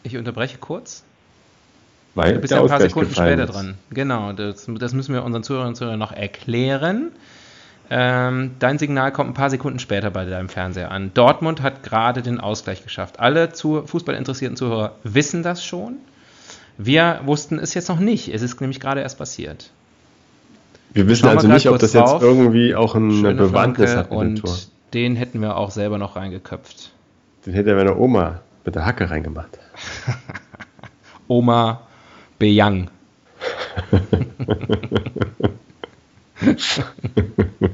Ich unterbreche kurz. Weil du bist ja ein paar Sekunden später ist. dran. Genau, das, das, müssen wir unseren Zuhörern und Zuhörern noch erklären. Ähm, dein Signal kommt ein paar Sekunden später bei deinem Fernseher an. Dortmund hat gerade den Ausgleich geschafft. Alle zu, fußballinteressierten Zuhörer wissen das schon. Wir wussten es jetzt noch nicht. Es ist nämlich gerade erst passiert. Wir wissen also nicht, ob das drauf. jetzt irgendwie auch eine Schöne Bewandtnis Flanke hat mit dem Tor. Den hätten wir auch selber noch reingeköpft. Den hätte meine Oma mit der Hacke reingemacht. Oma Bejang.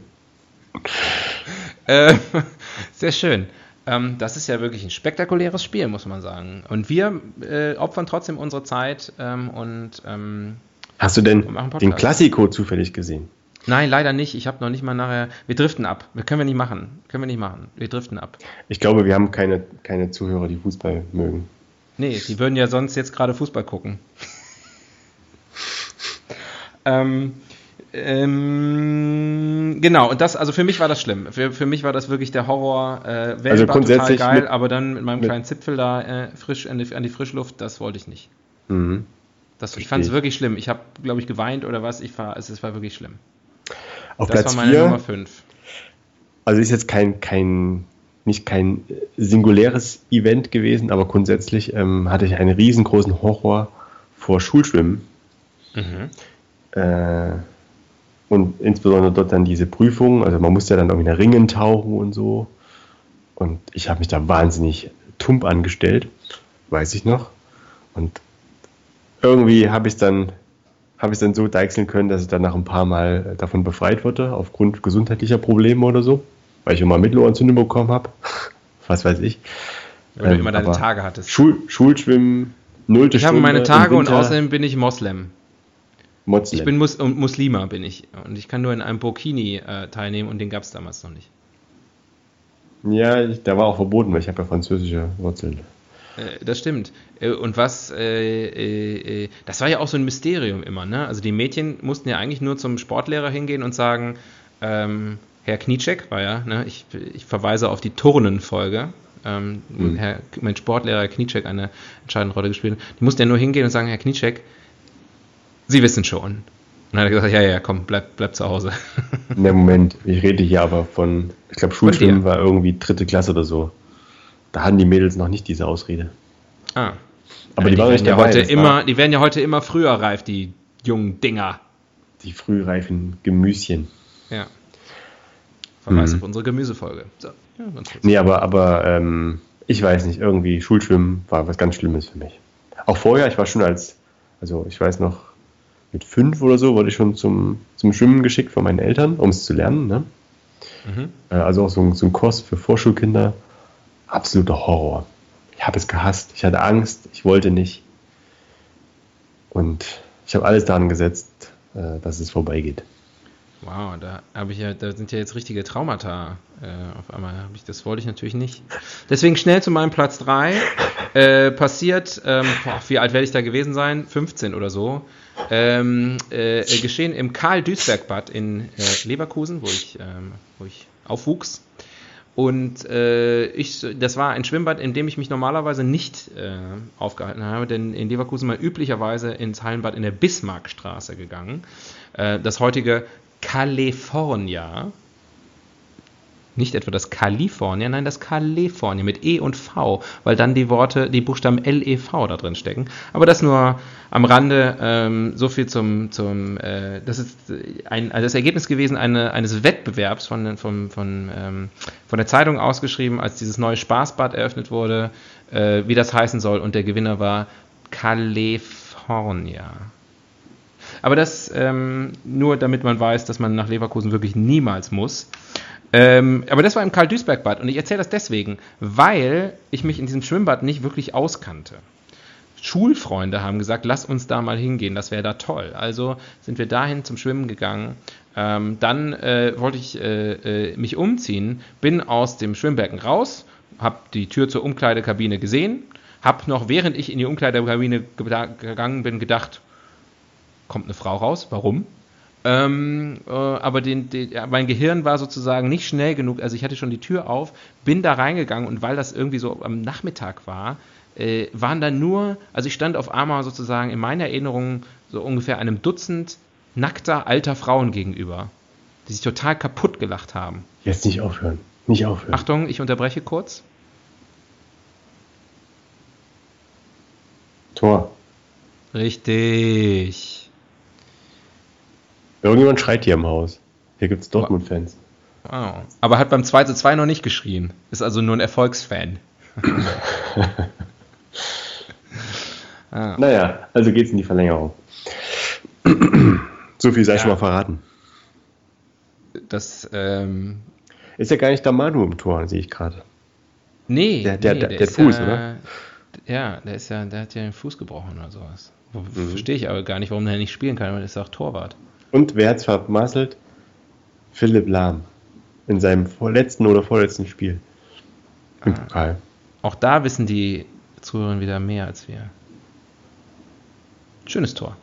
äh, sehr schön. Ähm, das ist ja wirklich ein spektakuläres Spiel, muss man sagen. Und wir äh, opfern trotzdem unsere Zeit ähm, und. Ähm, Hast du denn den Klassiko zufällig gesehen? Nein, leider nicht. Ich habe noch nicht mal nachher. Wir driften ab. Das können wir nicht machen. Können wir nicht machen. Wir driften ab. Ich glaube, wir haben keine, keine Zuhörer, die Fußball mögen. Nee, die würden ja sonst jetzt gerade Fußball gucken. ähm, ähm, genau, und das, also für mich war das schlimm. Für, für mich war das wirklich der Horror. Äh, Welt also total geil, mit, aber dann mit meinem mit kleinen Zipfel da äh, frisch an die, an die, Frischluft, das wollte ich nicht. Mhm. Das, ich fand es wirklich schlimm. Ich habe, glaube ich, geweint oder was. Ich war, es, es war wirklich schlimm. Auf das Platz war meine vier, Nummer 5. Also ist jetzt kein, kein, nicht kein singuläres Event gewesen, aber grundsätzlich ähm, hatte ich einen riesengroßen Horror vor Schulschwimmen. Mhm. Äh, und insbesondere dort dann diese Prüfungen, also man musste ja dann irgendwie in Ringen tauchen und so. Und ich habe mich da wahnsinnig tump angestellt, weiß ich noch. Und irgendwie habe ich dann habe ich dann so deichseln können, dass ich dann nach ein paar Mal davon befreit wurde, aufgrund gesundheitlicher Probleme oder so, weil ich immer Mittelohrentzündung bekommen habe. Was weiß ich. Weil ähm, du immer deine Tage hattest. Schul Schulschwimmen, nullte Ich habe meine Tage und außerdem bin ich Moslem. Moslem. Ich bin Mus Muslima bin ich. Und ich kann nur in einem Burkini äh, teilnehmen und den gab es damals noch nicht. Ja, ich, der war auch verboten, weil ich habe ja französische Wurzeln. Äh, das stimmt. Äh, und was, äh, äh, das war ja auch so ein Mysterium immer, ne? Also die Mädchen mussten ja eigentlich nur zum Sportlehrer hingehen und sagen, ähm, Herr Knietschek war ja, ne? ich, ich verweise auf die Turnenfolge, ähm, mhm. Herr, mein Sportlehrer Knietschek eine entscheidende Rolle gespielt. Die mussten ja nur hingehen und sagen, Herr Knietschek, Sie wissen schon. Und dann hat er gesagt, ja, ja, komm, bleib, bleib zu Hause. Ne, Moment, ich rede hier aber von, ich glaube, Schulschwimmen war irgendwie dritte Klasse oder so. Da hatten die Mädels noch nicht diese Ausrede. Ah. Aber ja, die, die waren ja heute immer, die werden ja heute immer früher reif, die jungen Dinger. Die frühreifen Gemüschen. Ja. Verweis hm. auf unsere Gemüsefolge. So, ja, nee, aber, aber ähm, ich weiß nicht, irgendwie Schulschwimmen war was ganz Schlimmes für mich. Auch vorher, ich war schon als, also ich weiß noch, mit fünf oder so wurde ich schon zum, zum Schwimmen geschickt von meinen Eltern, um es zu lernen. Ne? Mhm. Äh, also auch so, so ein Kurs für Vorschulkinder. Absoluter Horror. Ich habe es gehasst. Ich hatte Angst. Ich wollte nicht. Und ich habe alles daran gesetzt, äh, dass es vorbeigeht. Wow, da habe ich ja, da sind ja jetzt richtige Traumata. Äh, auf einmal habe ich, das wollte ich natürlich nicht. Deswegen schnell zu meinem Platz 3. Äh, passiert, ähm, boah, wie alt werde ich da gewesen sein? 15 oder so. Ähm, äh, geschehen im Karl-Duisberg-Bad in äh, Leverkusen, wo ich, ähm, wo ich aufwuchs. Und äh, ich, das war ein Schwimmbad, in dem ich mich normalerweise nicht äh, aufgehalten habe, denn in Leverkusen mal üblicherweise ins Hallenbad in der Bismarckstraße gegangen. Äh, das heutige California nicht etwa das Kalifornien, nein, das Kalifornien mit E und V, weil dann die Worte, die Buchstaben L, E, V da drin stecken. Aber das nur am Rande, ähm, so viel zum, zum äh, das ist ein, also das Ergebnis gewesen eine, eines Wettbewerbs von, von, von, ähm, von der Zeitung ausgeschrieben, als dieses neue Spaßbad eröffnet wurde, äh, wie das heißen soll. Und der Gewinner war California. Aber das ähm, nur, damit man weiß, dass man nach Leverkusen wirklich niemals muss. Ähm, aber das war im Karl-Duisberg-Bad und ich erzähle das deswegen, weil ich mich in diesem Schwimmbad nicht wirklich auskannte. Schulfreunde haben gesagt, lass uns da mal hingehen, das wäre da toll. Also sind wir dahin zum Schwimmen gegangen. Ähm, dann äh, wollte ich äh, äh, mich umziehen, bin aus dem Schwimmbecken raus, habe die Tür zur Umkleidekabine gesehen, habe noch während ich in die Umkleidekabine gegangen bin gedacht, kommt eine Frau raus, warum? Ähm, äh, aber den, den, mein Gehirn war sozusagen nicht schnell genug. Also ich hatte schon die Tür auf, bin da reingegangen und weil das irgendwie so am Nachmittag war, äh, waren da nur, also ich stand auf einmal sozusagen in meiner Erinnerung so ungefähr einem Dutzend nackter alter Frauen gegenüber, die sich total kaputt gelacht haben. Jetzt nicht aufhören. Nicht aufhören. Achtung, ich unterbreche kurz. Tor. Richtig. Irgendjemand schreit hier im Haus. Hier gibt es Dortmund-Fans. Oh. Aber hat beim 2 zu 2 noch nicht geschrien. Ist also nur ein Erfolgsfan. ah. Naja, also geht's in die Verlängerung. so viel sei ja. schon mal verraten. Das ähm, ist ja gar nicht der Manu im Tor, sehe ich gerade. Nee, der, der, nee, der, der, der Fuß, ja, oder? Ja, der ist ja, der hat ja den Fuß gebrochen oder sowas. Mhm. Verstehe ich aber gar nicht, warum der nicht spielen kann, weil er ist auch Torwart. Und wer hat es vermasselt? Philipp Lahm. In seinem vorletzten oder vorletzten Spiel. Im ah. Pokal. Auch da wissen die Zuhörer wieder mehr als wir. Schönes Tor.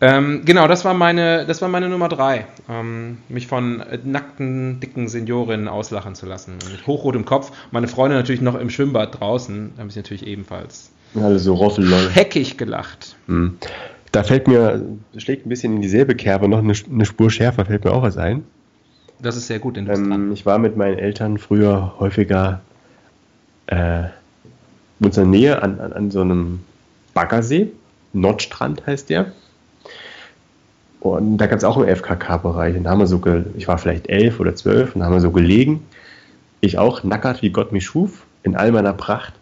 Ähm, genau, das war meine, das war meine Nummer drei. Ähm, mich von nackten, dicken Seniorinnen auslachen zu lassen. Mit hochrotem Kopf. Meine Freunde natürlich noch im Schwimmbad draußen. Da habe ich natürlich ebenfalls Alle so Roffel heckig gelacht. Mhm. Da fällt mir, schlägt ein bisschen in dieselbe Kerbe noch eine, eine Spur schärfer, fällt mir auch was ein. Das ist sehr gut, denn ähm, Ich war mit meinen Eltern früher häufiger äh, in unserer Nähe an, an, an so einem Baggersee. Nordstrand heißt der. Und da gab es auch einen FKK-Bereich. Und da haben wir so, ich war vielleicht elf oder zwölf, und da haben wir so gelegen. Ich auch, nackert wie Gott mich schuf, in all meiner Pracht.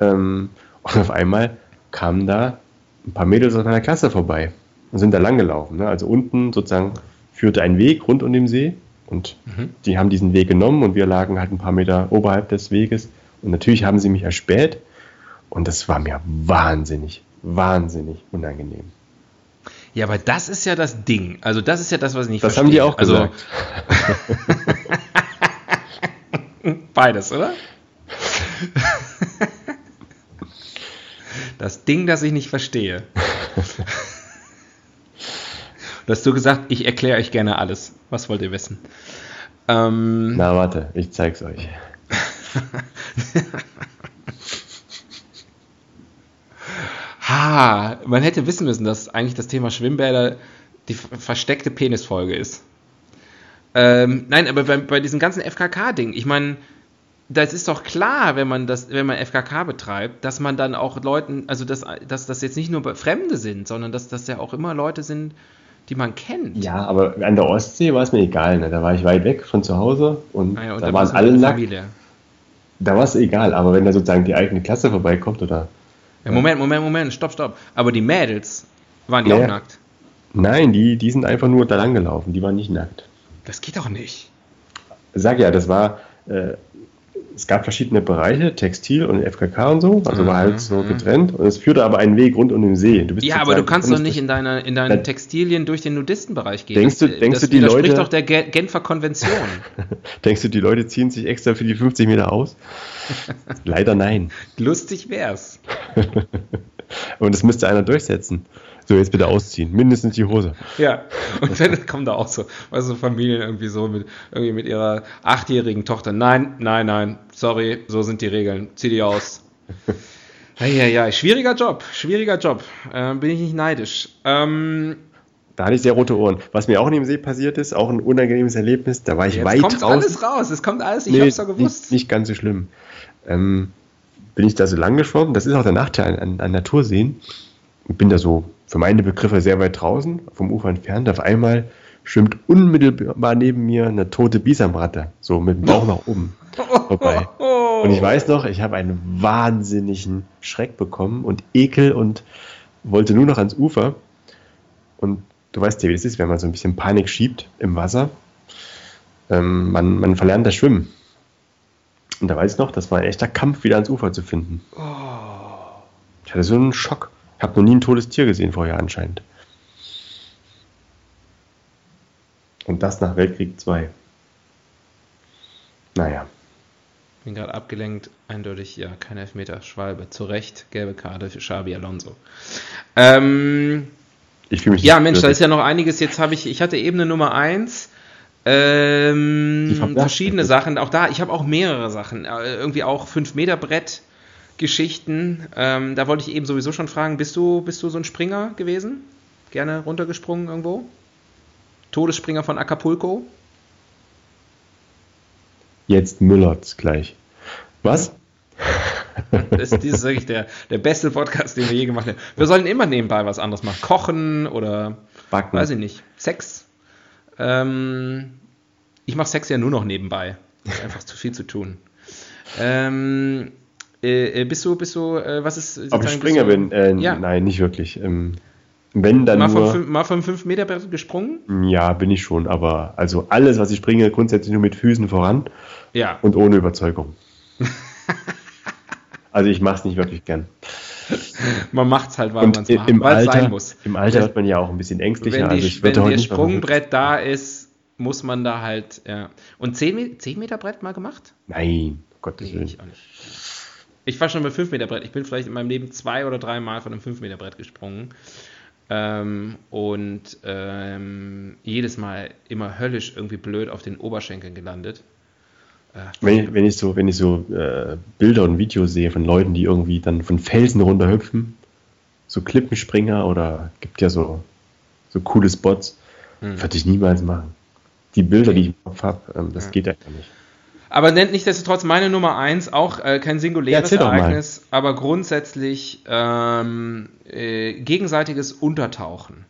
Ähm, und auf einmal kamen da ein paar Mädels aus meiner Klasse vorbei und sind da lang gelaufen. Ne? Also unten sozusagen führte ein Weg rund um den See und mhm. die haben diesen Weg genommen und wir lagen halt ein paar Meter oberhalb des Weges und natürlich haben sie mich erspäht und das war mir wahnsinnig, wahnsinnig unangenehm. Ja, aber das ist ja das Ding. Also das ist ja das, was ich nicht das verstehe. Das haben die auch also, gesagt. Beides, oder? Das Ding, das ich nicht verstehe. du hast du gesagt, ich erkläre euch gerne alles. Was wollt ihr wissen? Ähm, Na, warte, ich zeig's euch. ha, man hätte wissen müssen, dass eigentlich das Thema Schwimmbäder die versteckte Penisfolge ist. Ähm, nein, aber bei, bei diesem ganzen FKK-Ding, ich meine, das ist doch klar, wenn man das, wenn man FKK betreibt, dass man dann auch Leuten, also dass, dass das jetzt nicht nur Fremde sind, sondern dass das ja auch immer Leute sind, die man kennt. Ja, aber an der Ostsee war es mir egal, ne? da war ich weit weg von zu Hause und, ah ja, und da, waren alle nackt. Da war es egal, aber wenn da sozusagen die eigene Klasse vorbeikommt oder. Ja, Moment, Moment, Moment, stopp, stopp. Aber die Mädels, waren die naja. auch nackt? Nein, die, die sind einfach nur da lang gelaufen, die waren nicht nackt. Das geht doch nicht. Sag ja, das war. Äh, es gab verschiedene Bereiche, Textil und FKK und so, also mhm. war halt so mhm. getrennt. Und es führte aber einen Weg rund um den See. ja, aber du kannst doch nicht in, deiner, in deinen Textilien durch den Nudistenbereich gehen. Denkst du, das, denkst das du die Leute. doch der Genfer Konvention. denkst du, die Leute ziehen sich extra für die 50 Meter aus? Leider nein. Lustig wär's. und das müsste einer durchsetzen. So, jetzt bitte ausziehen. Mindestens die Hose. Ja, und dann kommen da auch so, weißt du, Familien irgendwie so mit, irgendwie mit ihrer achtjährigen Tochter. Nein, nein, nein, sorry, so sind die Regeln. Zieh die aus. Ja, ja, ja, schwieriger Job, schwieriger Job. Äh, bin ich nicht neidisch. Ähm, da hatte ich sehr rote Ohren. Was mir auch in dem See passiert ist, auch ein unangenehmes Erlebnis, da war ich Jetzt weit kommt draußen. alles raus, es kommt alles, ich nee, hab's doch gewusst. Nicht, nicht ganz so schlimm. Ähm, bin ich da so lang geschwommen, das ist auch der Nachteil an, an, an Naturseen. Und bin da so für meine Begriffe sehr weit draußen, vom Ufer entfernt. Auf einmal schwimmt unmittelbar neben mir eine tote Bisamratte, so mit dem Bauch nach oben vorbei. Und ich weiß noch, ich habe einen wahnsinnigen Schreck bekommen und Ekel und wollte nur noch ans Ufer. Und du weißt ja, wie es ist, wenn man so ein bisschen Panik schiebt im Wasser. Ähm, man, man verlernt das Schwimmen. Und da weiß ich noch, das war ein echter Kampf, wieder ans Ufer zu finden. Ich hatte so einen Schock. Ich habe noch nie ein totes Tier gesehen vorher anscheinend. Und das nach Weltkrieg 2. Naja. Bin gerade abgelenkt, eindeutig, ja, kein Elfmeter, Schwalbe. Zu Recht, gelbe Karte für Xabi Alonso. Ähm, Ich fühle mich ja, Mensch, da ist ja noch einiges. Jetzt habe ich, ich hatte Ebene Nummer 1. Ähm, verschiedene. Sachen, auch da, ich habe auch mehrere Sachen. Äh, irgendwie auch 5-Meter-Brett-Geschichten. Ähm, da wollte ich eben sowieso schon fragen, bist du, bist du so ein Springer gewesen? Gerne runtergesprungen irgendwo? Todesspringer von Acapulco? Jetzt müllert's gleich. Was? Das, das ist wirklich der, der beste Podcast, den wir je gemacht haben. Wir sollen immer nebenbei was anderes machen. Kochen oder Backen. weiß ich nicht. Sex. Ähm, ich mache Sex ja nur noch nebenbei. Ist einfach zu viel zu tun. Ähm, äh, äh, bist du, bist du, äh, was ist Ob ich Springer du- bin? Äh, Ja. Nein, nicht wirklich. Ähm, wenn dann Mal vom, nur. fünf, mal vom 5 Meter gesprungen? Ja, bin ich schon, aber also alles, was ich springe, grundsätzlich nur mit Füßen voran Ja. und ohne Überzeugung. also ich mache es nicht wirklich gern. Man macht's halt, weil man es macht, im sein muss. im Alter wird man ja auch ein bisschen ängstlicher. Wenn, also die, ich wenn der. Sprungbrett da ist, muss man da halt, ja. Und 10, Me- 10 Meter Brett mal gemacht? Nein, Gottes Nee, Willen. ich auch nicht. Ich war schon bei 5 Meter Brett. Ich bin vielleicht in meinem Leben zwei oder drei Mal von einem 5 Meter Brett gesprungen. Ähm, und ähm, jedes Mal immer höllisch irgendwie blöd auf den Oberschenkeln gelandet. Äh, Wenn ich, wenn ich so, wenn ich so äh, Bilder und Videos sehe von Leuten, die irgendwie dann von Felsen runterhüpfen, so Klippenspringer oder gibt ja so, so coole Spots, Hm. würde ich niemals machen. Die Bilder, die ich im Kopf habe, ähm, das geht einfach nicht. Aber nennt nichtsdestotrotz meine Nummer eins auch äh, kein Ja, singuläres mal. Ereignis, aber grundsätzlich ähm, äh, gegenseitiges Untertauchen.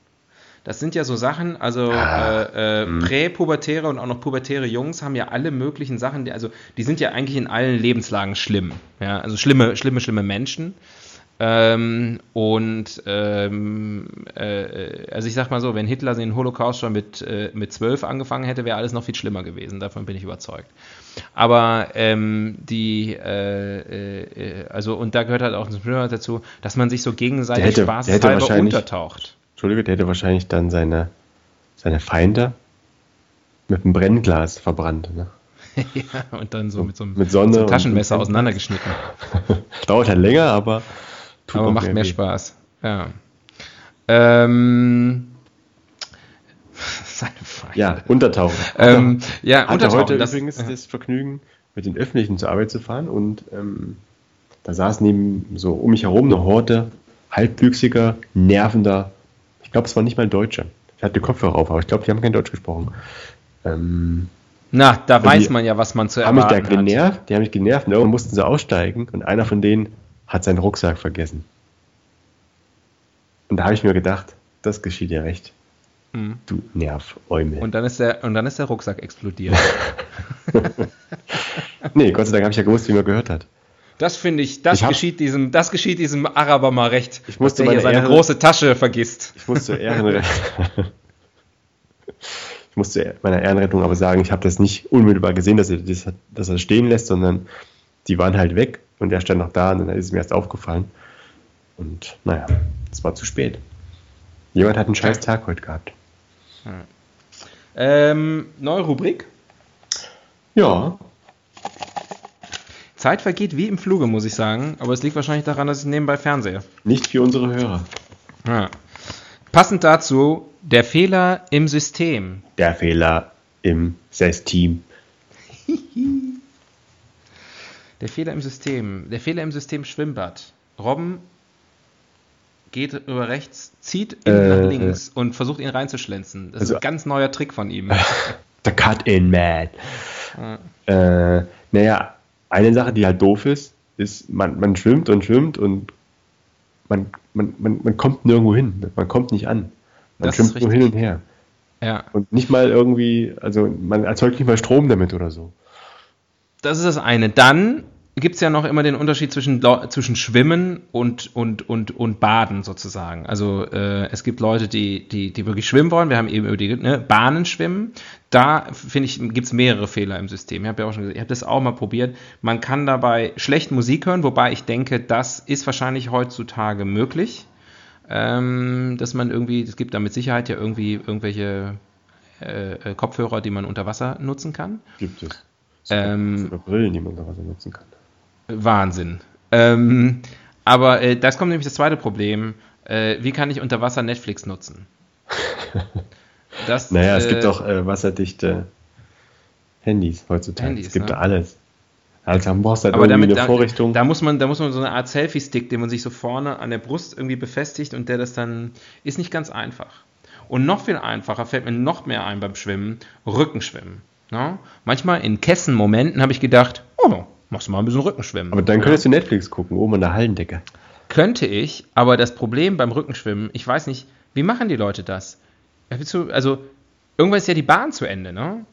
Das sind ja so Sachen, also Ah, äh, äh, hm. präpubertäre und auch noch pubertäre Jungs haben ja alle möglichen Sachen, die, also die sind ja eigentlich in allen Lebenslagen schlimm. Ja, also schlimme, schlimme, schlimme Menschen. Ähm, und ähm, äh, also ich sag mal so, wenn Hitler den Holocaust schon mit, äh, mit 12 angefangen hätte, wäre alles noch viel schlimmer gewesen. Davon bin ich überzeugt. Aber ähm, die, äh, äh, also und da gehört halt auch ein Schlimmer dazu, dass man sich so gegenseitig Der hätte- der spaßeshalber wahrscheinlich- untertaucht. Entschuldige, der hätte wahrscheinlich dann seine, seine Feinde mit einem Brennglas verbrannt. Ne? ja, und dann so mit so einem, Mit Sonne so einem Taschenmesser und- auseinandergeschnitten. Dauert halt länger, aber tut Aber macht mehr weh. Spaß. Ja. Ähm, seine Feinde. Ja, Untertauchen. Ähm, ja, hatte Untertauchen, heute das- übrigens das Vergnügen, mit den Öffentlichen zur Arbeit zu fahren und ähm, da saß neben so um mich herum eine Horde halbwüchsiger, nervender, ich glaube, es war nicht mal Deutsche. Ich hatte Kopfhörer auf, aber ich glaube, die haben kein Deutsch gesprochen. Ähm, Na, da Und weiß die man ja, was man zu haben mich da erwarten hat. genervt, die haben mich genervt und irgendwann mussten sie aussteigen und einer von denen hat seinen Rucksack vergessen. Und da habe ich mir gedacht, das geschieht dir recht. Mhm. Du Nerv-Eumel. Und dann ist der, und dann ist der Rucksack explodiert. Nee, Gott sei Dank habe ich ja gewusst, wie man gehört hat. Das finde ich, das Ich geschieht diesem, das geschieht diesem Araber mal recht, Ich musste dass der hier seine Ehre- große Tasche vergisst. Ich muss zur Ehrenrettung, ich muss zu meiner Ehrenrettung aber sagen, ich habe das nicht unmittelbar gesehen, dass er, das, dass er stehen lässt, sondern die waren halt weg und er stand noch da und dann ist es mir erst aufgefallen. Und naja, es war zu spät. Jemand hat einen scheiß Tag heute gehabt. Ähm, neue Rubrik. Ja, Zeit vergeht wie im Fluge, muss ich sagen. Aber es liegt wahrscheinlich daran, dass ich nebenbei fernsehe. nicht für unsere Hörer. Ja. Passend dazu der Fehler im System. Der Fehler im System. der Fehler im System. Der Fehler im System Schwimmbad. Robben geht über rechts, zieht ihn äh, nach links äh. und versucht ihn reinzuschlänzen. Das also, ist ein ganz neuer Trick von ihm. Der Cut-In-Man. Ja. Äh, naja, eine Sache, die halt doof ist, ist, man, man schwimmt und schwimmt und man, man, man, man kommt nirgendwo hin. Man kommt nicht an. Man das schwimmt nur hin und her. Ja. Und nicht mal irgendwie, also man erzeugt nicht mal Strom damit oder so. Das ist das eine. Dann gibt es ja noch immer den Unterschied zwischen, zwischen Schwimmen und, und, und, und Baden sozusagen. Also äh, es gibt Leute, die, die, die wirklich schwimmen wollen. Wir haben eben über die ne, Bahnen schwimmen. Da finde ich, gibt es mehrere Fehler im System. Ich habe ja auch schon gesagt, ich habe das auch mal probiert. Man kann dabei schlecht Musik hören, wobei ich denke, das ist wahrscheinlich heutzutage möglich. Ähm, dass man irgendwie, es gibt da mit Sicherheit ja irgendwie irgendwelche äh, äh Kopfhörer, die man unter Wasser nutzen kann. Gibt es. Ähm, Brillen, die man unter Wasser nutzen kann. Wahnsinn. Ähm, aber äh, das kommt nämlich das zweite Problem. Äh, wie kann ich unter Wasser Netflix nutzen? Das, naja, es gibt auch äh, wasserdichte Handys heutzutage. Handys, es gibt ne? alles. Also man brauchst halt Aber damit, eine Vorrichtung. Da, da, muss man, da muss man so eine Art Selfie-Stick, den man sich so vorne an der Brust irgendwie befestigt und der das dann ist nicht ganz einfach. Und noch viel einfacher fällt mir noch mehr ein beim Schwimmen, Rückenschwimmen. Ne? Manchmal in Kessenmomenten habe ich gedacht, oh, machst du mal ein bisschen Rückenschwimmen. Aber dann könntest ja. du Netflix gucken, oben an der Hallendecke. Könnte ich, aber das Problem beim Rückenschwimmen, ich weiß nicht, wie machen die Leute das? Also, irgendwann ist ja die Bahn zu Ende, ne?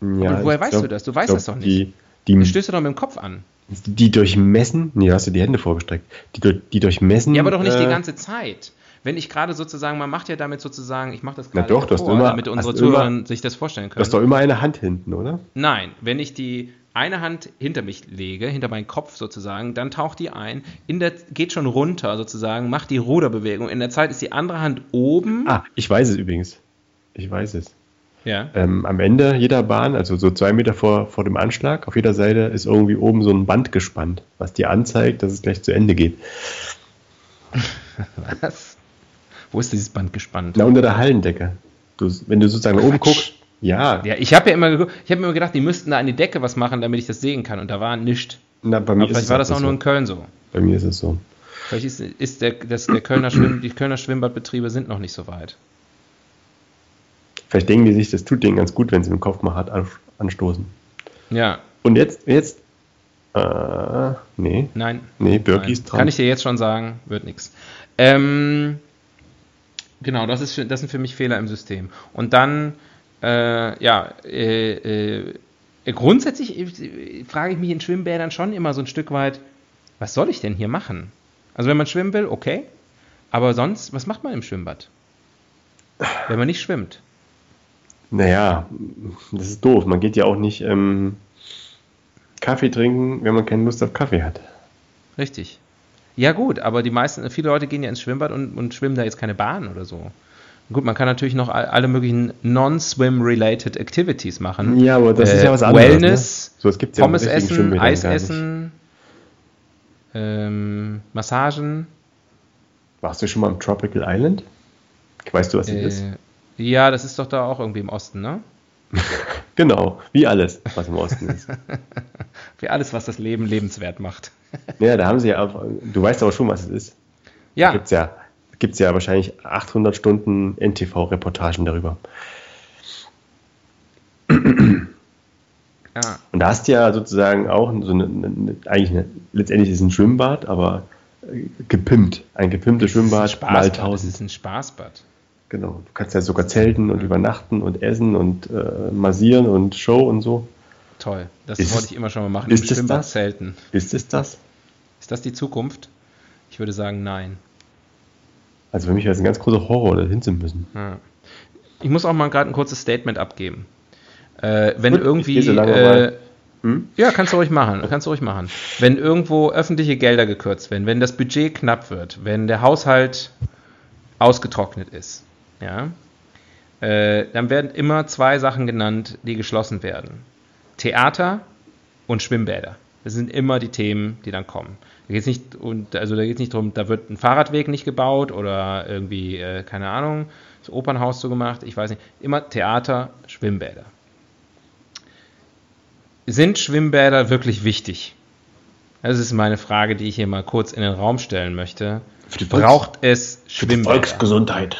Ja, Und woher weißt glaub, du das? Du weißt glaub, das doch nicht. Die, die, das stößt du doch mit dem Kopf an. Die durchmessen, nee, hast du die Hände vorgestreckt. Die, die durchmessen. Ja, aber doch nicht äh, die ganze Zeit. Wenn ich gerade sozusagen, man macht ja damit sozusagen, ich mache das gerade doch, vor, immer, damit unsere Zuhörer sich das vorstellen können. Du hast doch immer eine Hand hinten, oder? Nein, wenn ich die eine Hand hinter mich lege, hinter meinen Kopf sozusagen, dann taucht die ein, in der, geht schon runter sozusagen, macht die Ruderbewegung. In der Zeit ist die andere Hand oben. Ah, ich weiß es übrigens. Ich weiß es. Ja. Ähm, am Ende jeder Bahn, also so zwei Meter vor, vor dem Anschlag, auf jeder Seite ist irgendwie oben so ein Band gespannt, was dir anzeigt, dass es gleich zu Ende geht. was? Wo ist dieses Band gespannt? Na, unter der Hallendecke. Du, wenn du sozusagen oben guckst, ja. Ja, ich habe ja immer, ich hab immer gedacht, die müssten da an die Decke was machen, damit ich das sehen kann. Und da war nichts. Na, bei mir Aber vielleicht war das auch so. nur in Köln so. Bei mir ist es so. Vielleicht ist, ist der, das, der Kölner Schwimm, die Kölner Schwimmbadbetriebe sind noch nicht so weit. Vielleicht denken die sich, das tut denen ganz gut, wenn sie den Kopf mal hart anstoßen. Ja. Und jetzt, jetzt, äh, nee. Nein. Nee, Birki ist dran. Kann ich dir jetzt schon sagen, wird nichts. Ähm, genau, das, ist, das sind für mich Fehler im System. Und dann äh, ja, äh, äh, grundsätzlich äh, frage ich mich in Schwimmbädern schon immer so ein Stück weit, was soll ich denn hier machen? Also wenn man schwimmen will, okay. Aber sonst, was macht man im Schwimmbad? Wenn man nicht schwimmt. Naja, das ist doof. Man geht ja auch nicht ähm, Kaffee trinken, wenn man keine Lust auf Kaffee hat. Richtig. Ja gut, aber die meisten, viele Leute gehen ja ins Schwimmbad und, und schwimmen da jetzt keine Bahn oder so. Gut, man kann natürlich noch alle möglichen Non-Swim-related Activities machen. Ja, aber das äh, ist ja was anderes. Ne? Wellness, ne? so, ja Pommes essen, Eis essen, ähm, Massagen. Warst du schon mal im Tropical Island? Weißt du, was das äh, ist? Ja, das ist doch da auch irgendwie im Osten, ne? genau, wie alles, was im Osten ist. wie alles, was das Leben lebenswert macht. ja, da haben sie ja auch, du weißt aber schon, was es ist. Ja. Da gibt's ja gibt es ja wahrscheinlich 800 Stunden NTV-Reportagen darüber. Ja. Und da hast du ja sozusagen auch so eine, eine eigentlich eine, letztendlich ist es ein Schwimmbad, aber gepimpt. Ein gepimptes Schwimmbad mal 1000. Das ist ein Spaßbad. Genau. Du kannst ja sogar zelten und ja. übernachten und essen und äh, massieren und Show und so. Toll. Das ist wollte ich immer schon mal machen. Ist Im Schwimmbad das? zelten. Ist es das? Ist das die Zukunft? Ich würde sagen, nein. Also für mich wäre es ein ganz großer Horror, da hin zu müssen. Ja. Ich muss auch mal gerade ein kurzes Statement abgeben. Äh, wenn Gut, irgendwie. So äh, hm? Ja, kannst du ruhig machen. Kannst du ruhig machen. Wenn irgendwo öffentliche Gelder gekürzt werden, wenn das Budget knapp wird, wenn der Haushalt ausgetrocknet ist, ja, äh, dann werden immer zwei Sachen genannt, die geschlossen werden: Theater und Schwimmbäder. Das sind immer die Themen, die dann kommen. Da geht es nicht, und, also da nicht darum, da wird ein Fahrradweg nicht gebaut oder irgendwie, äh, keine Ahnung, das Opernhaus so gemacht, ich weiß nicht. Immer Theater, Schwimmbäder. Sind Schwimmbäder wirklich wichtig? Das ist meine Frage, die ich hier mal kurz in den Raum stellen möchte. Braucht es Schwimmbäder? Für die Volksgesundheit.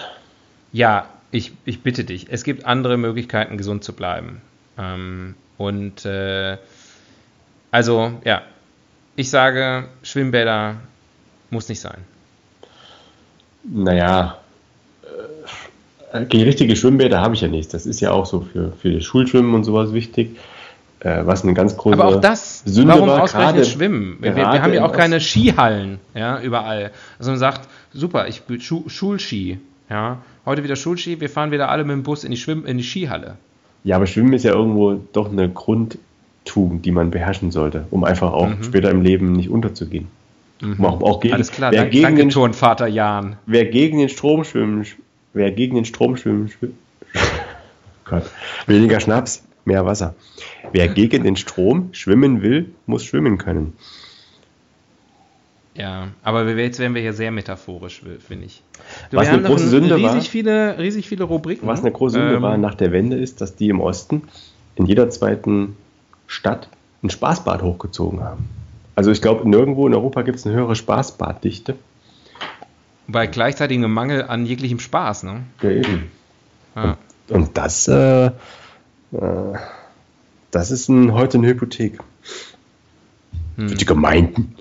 Ja, ich, ich bitte dich. Es gibt andere Möglichkeiten, gesund zu bleiben. Ähm, und äh, also, ja, ich sage, Schwimmbäder muss nicht sein. Naja, äh, richtige Schwimmbäder habe ich ja nicht. Das ist ja auch so für, für das Schulschwimmen und sowas wichtig. Äh, was eine ganz große Aber auch das, Sünde warum war, ausgerechnet Schwimmen? Wir, wir, haben ja auch keine Skihallen, ja, überall. Also man sagt, super, ich Schu Schulski, ja, heute wieder Schulski, wir fahren wieder alle mit dem Bus in die, Schwimm in die Skihalle. Ja, aber Schwimmen ist ja irgendwo doch eine Grund, Tugend, die man beherrschen sollte, um einfach auch mhm. später im Leben nicht unterzugehen. Mhm. Auch, auch gegen, Alles klar, wer danke, gegen danke den, Turnvater Jan. Wer gegen den Strom schwimmen, wer gegen den Strom schwimmen, schwimmen Gott, weniger Schnaps, mehr Wasser. Wer gegen den Strom schwimmen will, muss schwimmen können. Ja, aber jetzt werden wir hier sehr metaphorisch, finde ich. Du, was eine große Sünde riesig war, viele, riesig viele Rubriken. Was eine große Sünde ähm, war nach der Wende ist, dass die im Osten in jeder zweiten Stadt ein Spaßbad hochgezogen haben. Also ich glaube, nirgendwo in Europa gibt es eine höhere Spaßbaddichte. Bei gleichzeitigem Mangel an jeglichem Spaß, ne? Ja, eben. Ah. Und, und, das, äh, äh, das ist ein, heute eine Hypothek. Hm. Für die Gemeinden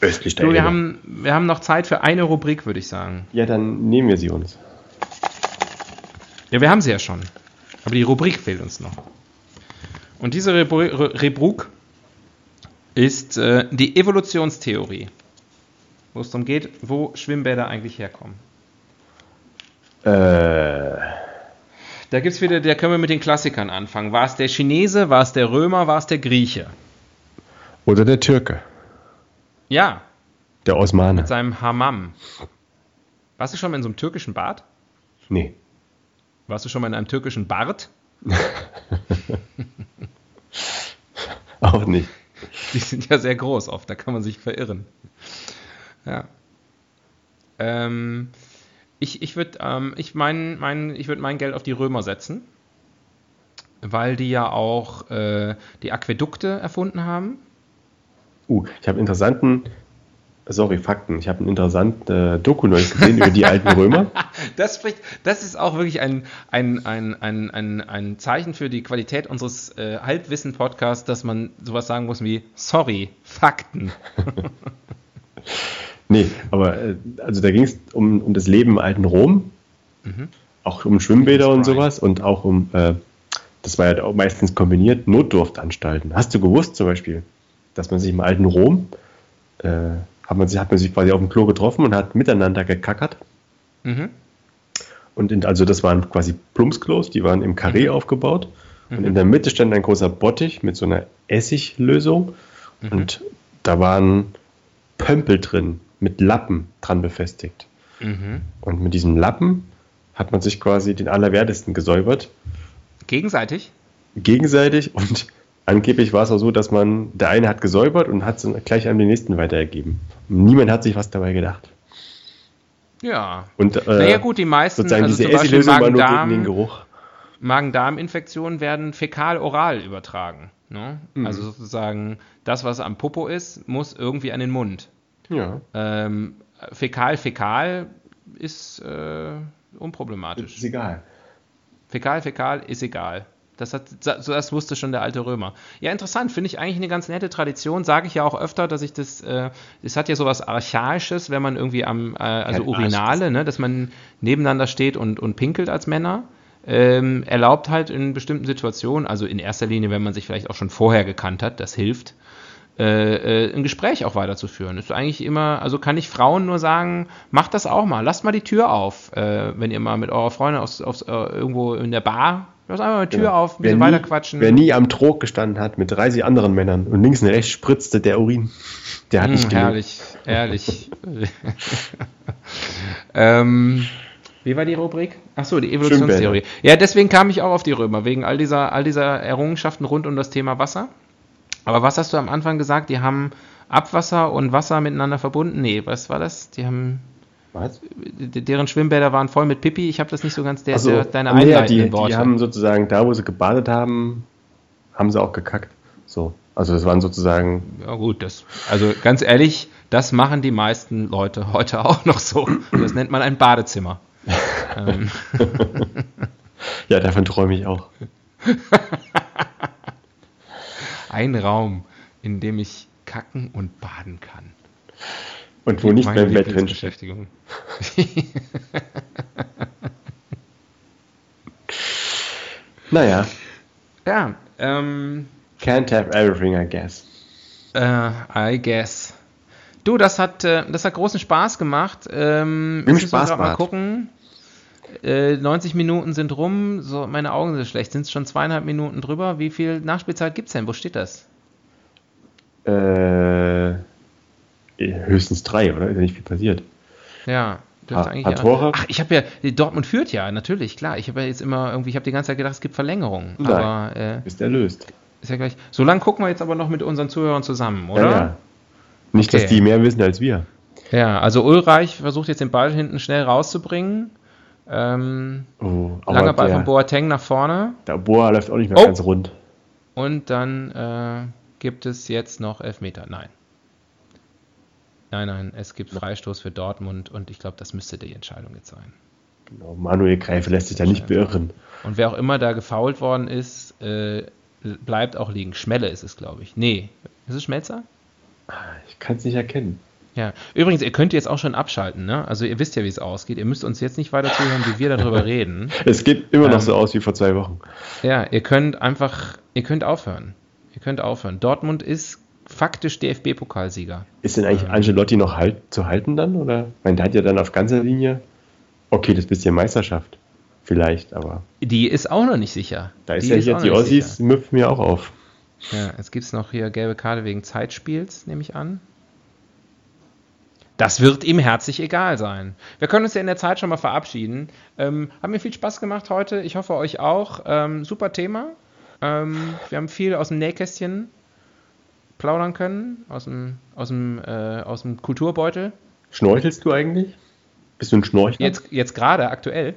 östlich der du, wir haben, wir haben noch Zeit für eine Rubrik, würde ich sagen. Ja, dann nehmen wir sie uns. Ja, wir haben sie ja schon. Aber die Rubrik fehlt uns noch. Und diese Rebruk ist äh, die Evolutionstheorie, wo es darum geht, wo Schwimmbäder eigentlich herkommen. Äh. Da gibt's wieder, da können wir mit den Klassikern anfangen. War es der Chinese, war es der Römer, war es der Grieche? Oder der Türke. Ja. Der Osmane. Mit seinem Hammam. Warst du schon mal in so einem türkischen Bad? Nee. Warst du schon mal in einem türkischen Bart? Auch nicht. Die sind ja sehr groß oft, da kann man sich verirren. Ja. Ähm, ich ich würde ähm, ich mein, mein, würd mein Geld auf die Römer setzen, weil die ja auch äh, die Aquädukte erfunden haben. Uh, ich habe interessanten sorry, Fakten. Ich habe einen interessanten äh, Doku neulich gesehen über die alten Römer. Das, spricht, das ist auch wirklich ein, ein, ein, ein, ein, ein Zeichen für die Qualität unseres äh, Halbwissen-Podcasts, dass man sowas sagen muss wie, sorry, Fakten. nee, aber äh, also da ging es um, um das Leben im alten Rom, mhm. auch um Schwimmbäder und sowas und auch um, äh, das war ja auch meistens kombiniert, Notdurftanstalten. Hast du gewusst zum Beispiel, dass man sich im alten Rom äh, hat man, sich, hat man sich quasi auf dem Klo getroffen und hat miteinander gekackert. Mhm. Und in, also das waren quasi Plumpsklos, die waren im Karree mhm. aufgebaut. Mhm. Und in der Mitte stand ein großer Bottich mit so einer Essiglösung. Mhm. Und da waren Pömpel drin, mit Lappen dran befestigt. Mhm. Und mit diesem Lappen hat man sich quasi den Allerwertesten gesäubert. Gegenseitig? Gegenseitig und angeblich war es auch so, dass man, der eine hat gesäubert und hat es gleich an den nächsten weitergegeben. Niemand hat sich was dabei gedacht. Ja. Und, äh, naja gut, die meisten, sozusagen also diese Essilösung war nur gegen den Geruch. Magen-Darm-Infektionen werden fäkal-oral übertragen. Ne? Mhm. Also sozusagen, das, was am Popo ist, muss irgendwie an den Mund. Ja. Ähm, Fäkal-Fäkal ist äh, unproblematisch. Ist egal. Fäkal-Fäkal ist egal. Das, hat, das wusste schon der alte Römer. Ja, interessant, finde ich eigentlich eine ganz nette Tradition. Sage ich ja auch öfter, dass ich das, äh, es hat ja sowas Archaisches, wenn man irgendwie am, äh, also ja, Urinale, ne, dass man nebeneinander steht und, und pinkelt als Männer. Ähm, erlaubt halt in bestimmten Situationen, also in erster Linie, wenn man sich vielleicht auch schon vorher gekannt hat, das hilft, äh, äh, ein Gespräch auch weiterzuführen. Ist eigentlich immer, also kann ich Frauen nur sagen, macht das auch mal, lasst mal die Tür auf, äh, wenn ihr mal mit eurer Freundin aus, aus, äh, irgendwo in der Bar Lass einfach mal die Tür ja. auf, ein bisschen weiter quatschen. Wer nie am Trog gestanden hat mit 30 anderen Männern und links und rechts spritzte der Urin, der hat hm, nicht Herrlich, ehrlich. ähm, wie war die Rubrik? Achso, die Evolutionstheorie. Ja, deswegen kam ich auch auf die Römer, wegen all dieser, all dieser Errungenschaften rund um das Thema Wasser. Aber was hast du am Anfang gesagt? Die haben Abwasser und Wasser miteinander verbunden? Nee, was war das? Die haben. Was? Deren Schwimmbäder waren voll mit Pipi. Ich habe das nicht so ganz der, so, der deine nee, einleitenden die, Worte. Die haben sozusagen da, wo sie gebadet haben, haben sie auch gekackt. So. Also das waren sozusagen. Ja gut, das. Also ganz ehrlich, das machen die meisten Leute heute auch noch so. Das nennt man ein Badezimmer. Ähm. ja, davon träume ich auch. ein Raum, in dem ich kacken und baden kann. Und wo nicht beim Bett drin Beschäftigung. naja. Ja, ähm. Can't have everything, I guess. Uh, I guess. Du, das hat, äh, das hat großen Spaß gemacht. Ähm, Im Spaß mal gucken. Äh, 90 Minuten sind rum. So, meine Augen sind schlecht. Sind es schon zweieinhalb Minuten drüber? Wie viel Nachspielzeit gibt es denn? Wo steht das? Äh, höchstens drei, oder? Ist ja nicht viel passiert. Ja. Eigentlich hat Tore? Ach, ich habe ja, Dortmund führt ja, natürlich, klar. Ich habe ja jetzt immer irgendwie, ich habe die ganze Zeit gedacht, es gibt Verlängerungen. Nein, aber, äh, ist erlöst. Ist ja gleich. So lange gucken wir jetzt aber noch mit unseren Zuhörern zusammen, oder? Ja, ja. Nicht, okay. dass die mehr wissen als wir. Ja, also Ulreich versucht jetzt den Ball hinten schnell rauszubringen. Ähm, oh, langer Ball der, von Boateng nach vorne. Der Boa läuft auch nicht mehr oh. ganz rund. Und dann äh, gibt es jetzt noch Elfmeter. Nein. Nein, nein, es gibt Freistoß für Dortmund und ich glaube, das müsste die Entscheidung jetzt sein. Genau, Manuel Greife lässt sich da nicht beirren. Und wer auch immer da gefault worden ist, äh, bleibt auch liegen. Schmelle ist es, glaube ich. Nee, ist es Schmelzer? Ich kann es nicht erkennen. Ja, übrigens, ihr könnt jetzt auch schon abschalten, ne? Also ihr wisst ja, wie es ausgeht. Ihr müsst uns jetzt nicht weiter zuhören, wie wir darüber reden. Es geht immer ähm, noch so aus wie vor zwei Wochen. Ja, ihr könnt einfach, ihr könnt aufhören. Ihr könnt aufhören. Dortmund ist faktisch DFB-Pokalsieger. Ist denn eigentlich Angelotti noch halt, zu halten dann? Oder? Ich meine, der hat ja dann auf ganzer Linie, okay, das bisschen Meisterschaft. Vielleicht, aber. Die ist auch noch nicht sicher. Da ist die ja ist jetzt, die Ossis müpfen mir auch auf. Ja, jetzt gibt es noch hier gelbe Karte wegen Zeitspiels, nehme ich an. Das wird ihm herzlich egal sein. Wir können uns ja in der Zeit schon mal verabschieden. Ähm, hat mir viel Spaß gemacht heute. Ich hoffe euch auch. Ähm, super Thema. Ähm, wir haben viel aus dem Nähkästchen plaudern können, aus dem, aus dem, äh, aus dem Kulturbeutel. Schnorchelst du eigentlich? Bist du ein Schnorchler? Jetzt, jetzt gerade, aktuell.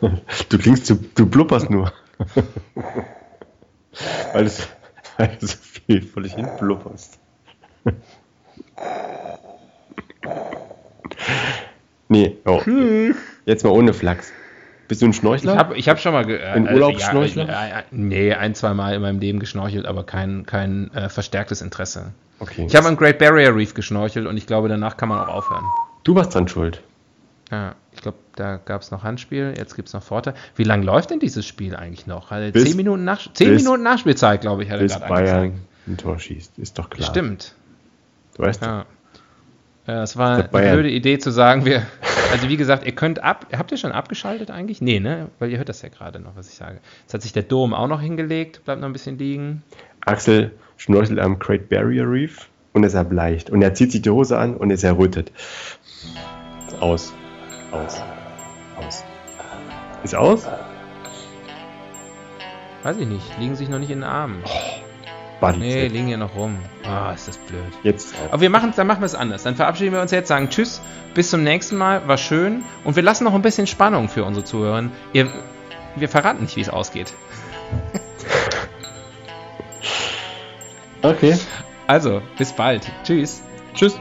du klingst, du, du blubberst nur. weil, du, weil du so viel vor dich hin blubberst. nee, oh. Jetzt mal ohne Flachs. Bist du ein Schnorchler? Ich habe ich hab schon mal. Äh, ein Urlaubsschnorchler? Ja, ja, nee, ein, zwei Mal in meinem Leben geschnorchelt, aber kein, kein äh, verstärktes Interesse. Okay. Ich habe am Great Barrier Reef geschnorchelt und ich glaube, danach kann man auch aufhören. Du warst dran schuld. Ja, ich glaube, da gab es noch Handspiel, jetzt gibt es noch Vorteil. Wie lange läuft denn dieses Spiel eigentlich noch? Also bis, zehn Minuten, nach, zehn bis, Minuten Nachspielzeit, glaube ich, hat er gerade Bayern ein Tor schießt, ist doch klar. Stimmt. Du weißt ja. Ja, es war eine blöde Idee zu sagen, wir, also wie gesagt, ihr könnt ab, habt ihr schon abgeschaltet eigentlich? Nee, ne? Weil ihr hört das ja gerade noch, was ich sage. Jetzt hat sich der Dom auch noch hingelegt, bleibt noch ein bisschen liegen. Axel schnorchelt am Great Barrier Reef und ist erbleicht. Und er zieht sich die Hose an und ist errötet. Aus. Aus. Aus. Ist aus? Weiß ich nicht. Liegen sich noch nicht in den Armen. Oh. Buddy nee, liegen hier noch rum. Ah, ist das blöd. Jetzt. Auch. Aber wir machen, dann machen wir es anders. Dann verabschieden wir uns jetzt, sagen Tschüss, bis zum nächsten Mal, war schön. Und wir lassen noch ein bisschen Spannung für unsere Zuhörer. Ihr, wir verraten nicht, wie es ausgeht. okay. Also, bis bald. Tschüss. Tschüss.